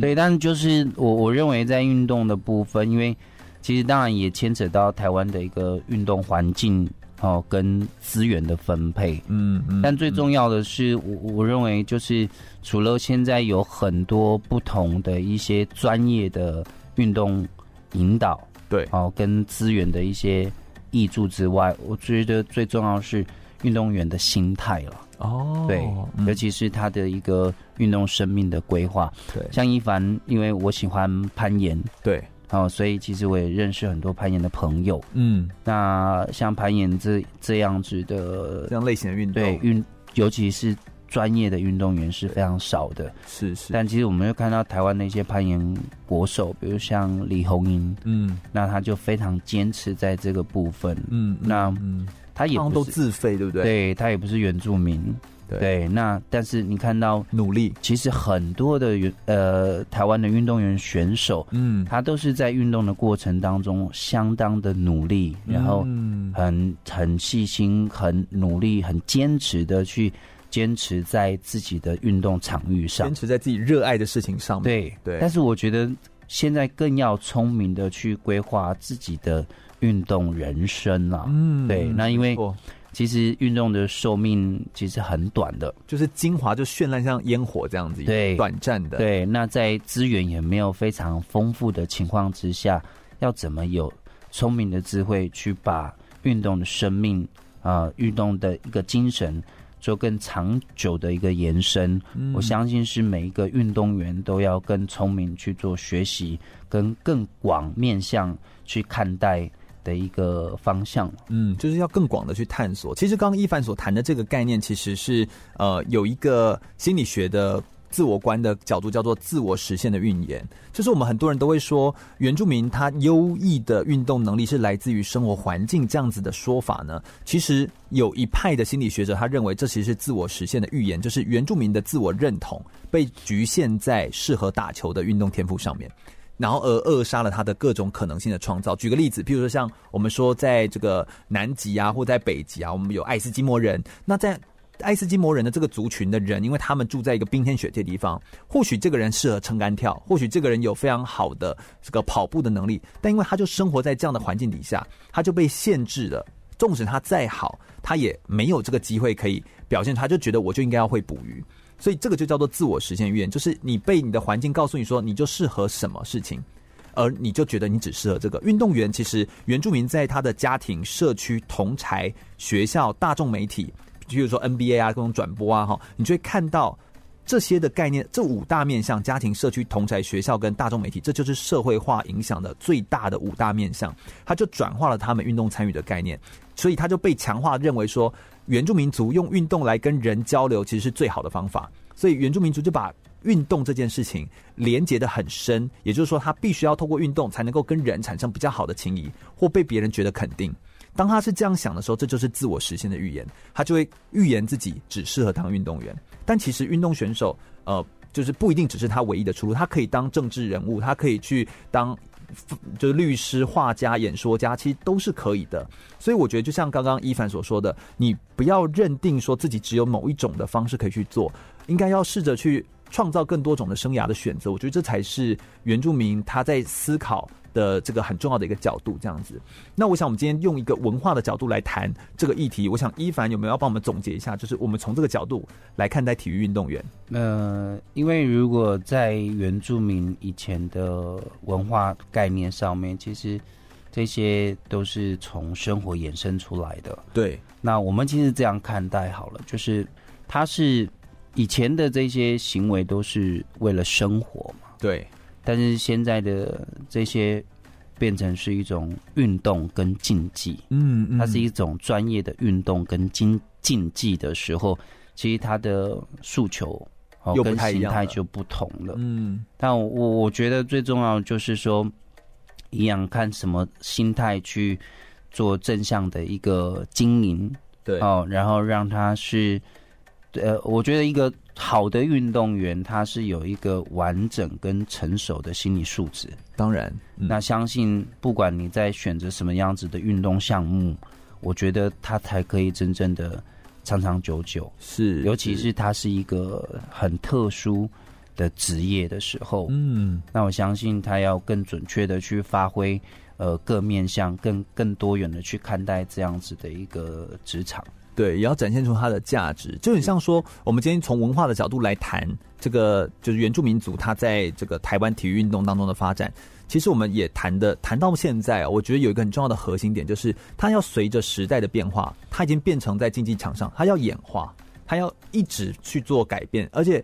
对，但就是我我认为在运动的部分，因为其实当然也牵扯到台湾的一个运动环境哦，跟资源的分配。嗯嗯。但最重要的是，我我认为就是除了现在有很多不同的一些专业的运动引导，对，哦，跟资源的一些益助之外，我觉得最重要的是。运动员的心态了哦，对，嗯、尤其是他的一个运动生命的规划。对，像一凡，因为我喜欢攀岩，对，哦，所以其实我也认识很多攀岩的朋友。嗯，那像攀岩这这样子的这样类型的运动，对运，尤其是专业的运动员是非常少的。是是，但其实我们又看到台湾的一些攀岩国手，比如像李红英，嗯，那他就非常坚持在这个部分。嗯，那嗯。他也都自费，对不对？对，他也不是原住民，对。那但是你看到努力，其实很多的原呃台湾的运动员选手，嗯，他都是在运动的过程当中相当的努力，然后很很细心、很努力、很坚持的去坚持在自己的运动场域上，坚持在自己热爱的事情上面。对对。但是我觉得现在更要聪明的去规划自己的。运动人生啊，嗯，对，那因为其实运动的寿命其实很短的，就是精华就绚烂像烟火这样子，对，短暂的，对。那在资源也没有非常丰富的情况之下，要怎么有聪明的智慧去把运动的生命啊，呃，运动的一个精神做更长久的一个延伸。嗯、我相信是每一个运动员都要更聪明去做学习，跟更广面向去看待的一个方向。嗯，就是要更广的去探索。其实刚刚一凡所谈的这个概念，其实是呃有一个心理学的。自我观的角度叫做自我实现的运言，就是我们很多人都会说，原住民他优异的运动能力是来自于生活环境这样子的说法呢。其实有一派的心理学者他认为这其实是自我实现的预言，就是原住民的自我认同被局限在适合打球的运动天赋上面，然后而扼杀了他的各种可能性的创造。举个例子，譬如说像我们说在这个南极啊，或在北极啊，我们有爱斯基摩人，那在爱斯基摩人的这个族群的人，因为他们住在一个冰天雪地的地方，或许这个人适合撑杆跳，或许这个人有非常好的这个跑步的能力，但因为他就生活在这样的环境底下，他就被限制了。纵使他再好，他也没有这个机会可以表现出。他就觉得我就应该要会捕鱼，所以这个就叫做自我实现预言，就是你被你的环境告诉你说你就适合什么事情，而你就觉得你只适合这个。运动员其实原住民在他的家庭、社区、同才、学校、大众媒体。比如说 NBA 啊，各种转播啊，哈，你就会看到这些的概念，这五大面向：家庭、社区、同才、学校跟大众媒体，这就是社会化影响的最大的五大面向。它就转化了他们运动参与的概念，所以他就被强化认为说，原住民族用运动来跟人交流，其实是最好的方法。所以原住民族就把运动这件事情连接得很深，也就是说，他必须要透过运动才能够跟人产生比较好的情谊，或被别人觉得肯定。当他是这样想的时候，这就是自我实现的预言。他就会预言自己只适合当运动员，但其实运动选手，呃，就是不一定只是他唯一的出路。他可以当政治人物，他可以去当就律师、画家、演说家，其实都是可以的。所以我觉得，就像刚刚伊凡所说的，你不要认定说自己只有某一种的方式可以去做，应该要试着去创造更多种的生涯的选择。我觉得这才是原住民他在思考的这个很重要的一个角度，这样子。那我想，我们今天用一个文化的角度来谈这个议题。我想，一凡有没有要帮我们总结一下？就是我们从这个角度来看待体育运动员。呃，因为如果在原住民以前的文化概念上面，其实这些都是从生活衍生出来的。对。那我们其实这样看待好了，就是他是以前的这些行为都是为了生活嘛。对。但是现在的这些变成是一种运动跟竞技，嗯，嗯，它是一种专业的运动跟竞竞技的时候，其实它的诉求哦跟心态就不同了，嗯。但我我觉得最重要就是说，一样看什么心态去做正向的一个经营，对哦，然后让它是，呃，我觉得一个。好的运动员，他是有一个完整跟成熟的心理素质。当然，嗯、那相信不管你在选择什么样子的运动项目，我觉得他才可以真正的长长久久。是，尤其是他是一个很特殊的职业的时候，嗯，那我相信他要更准确的去发挥，呃，各面向更更多元的去看待这样子的一个职场。对，也要展现出它的价值，就很像说，我们今天从文化的角度来谈这个，就是原住民族他在这个台湾体育运动当中的发展。其实我们也谈的谈到现在，我觉得有一个很重要的核心点，就是它要随着时代的变化，它已经变成在竞技场上，它要演化，它要一直去做改变，而且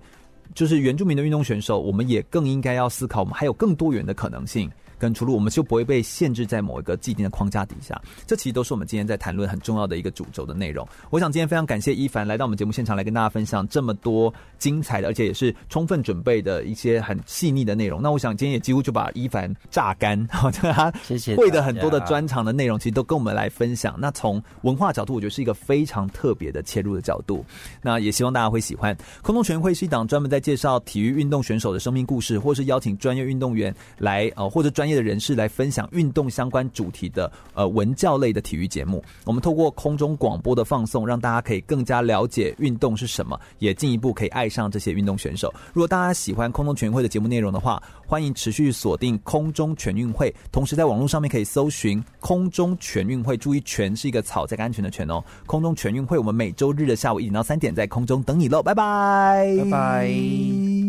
就是原住民的运动选手，我们也更应该要思考，我们还有更多元的可能性。跟出路，我们就不会被限制在某一个既定的框架底下。这其实都是我们今天在谈论很重要的一个主轴的内容。我想今天非常感谢一凡来到我们节目现场来跟大家分享这么多精彩的，而且也是充分准备的一些很细腻的内容。那我想今天也几乎就把一凡榨干，好，他会的很多的专场的内容，其实都跟我们来分享。那从文化角度，我觉得是一个非常特别的切入的角度。那也希望大家会喜欢。空中全运会是一档专门在介绍体育运动选手的生命故事，或是邀请专业运动员来呃，或者专业的人士来分享运动相关主题的呃文教类的体育节目。我们透过空中广播的放送，让大家可以更加了解运动是什么，也进一步可以爱上这些运动选手。如果大家喜欢空中全运会的节目内容的话，欢迎持续锁定空中全运会。同时在网络上面可以搜寻空中全运会，注意“全”是一个草在安全的“全”哦。空中全运会，我们每周日的下午一点到三点在空中等你喽，拜拜，拜拜。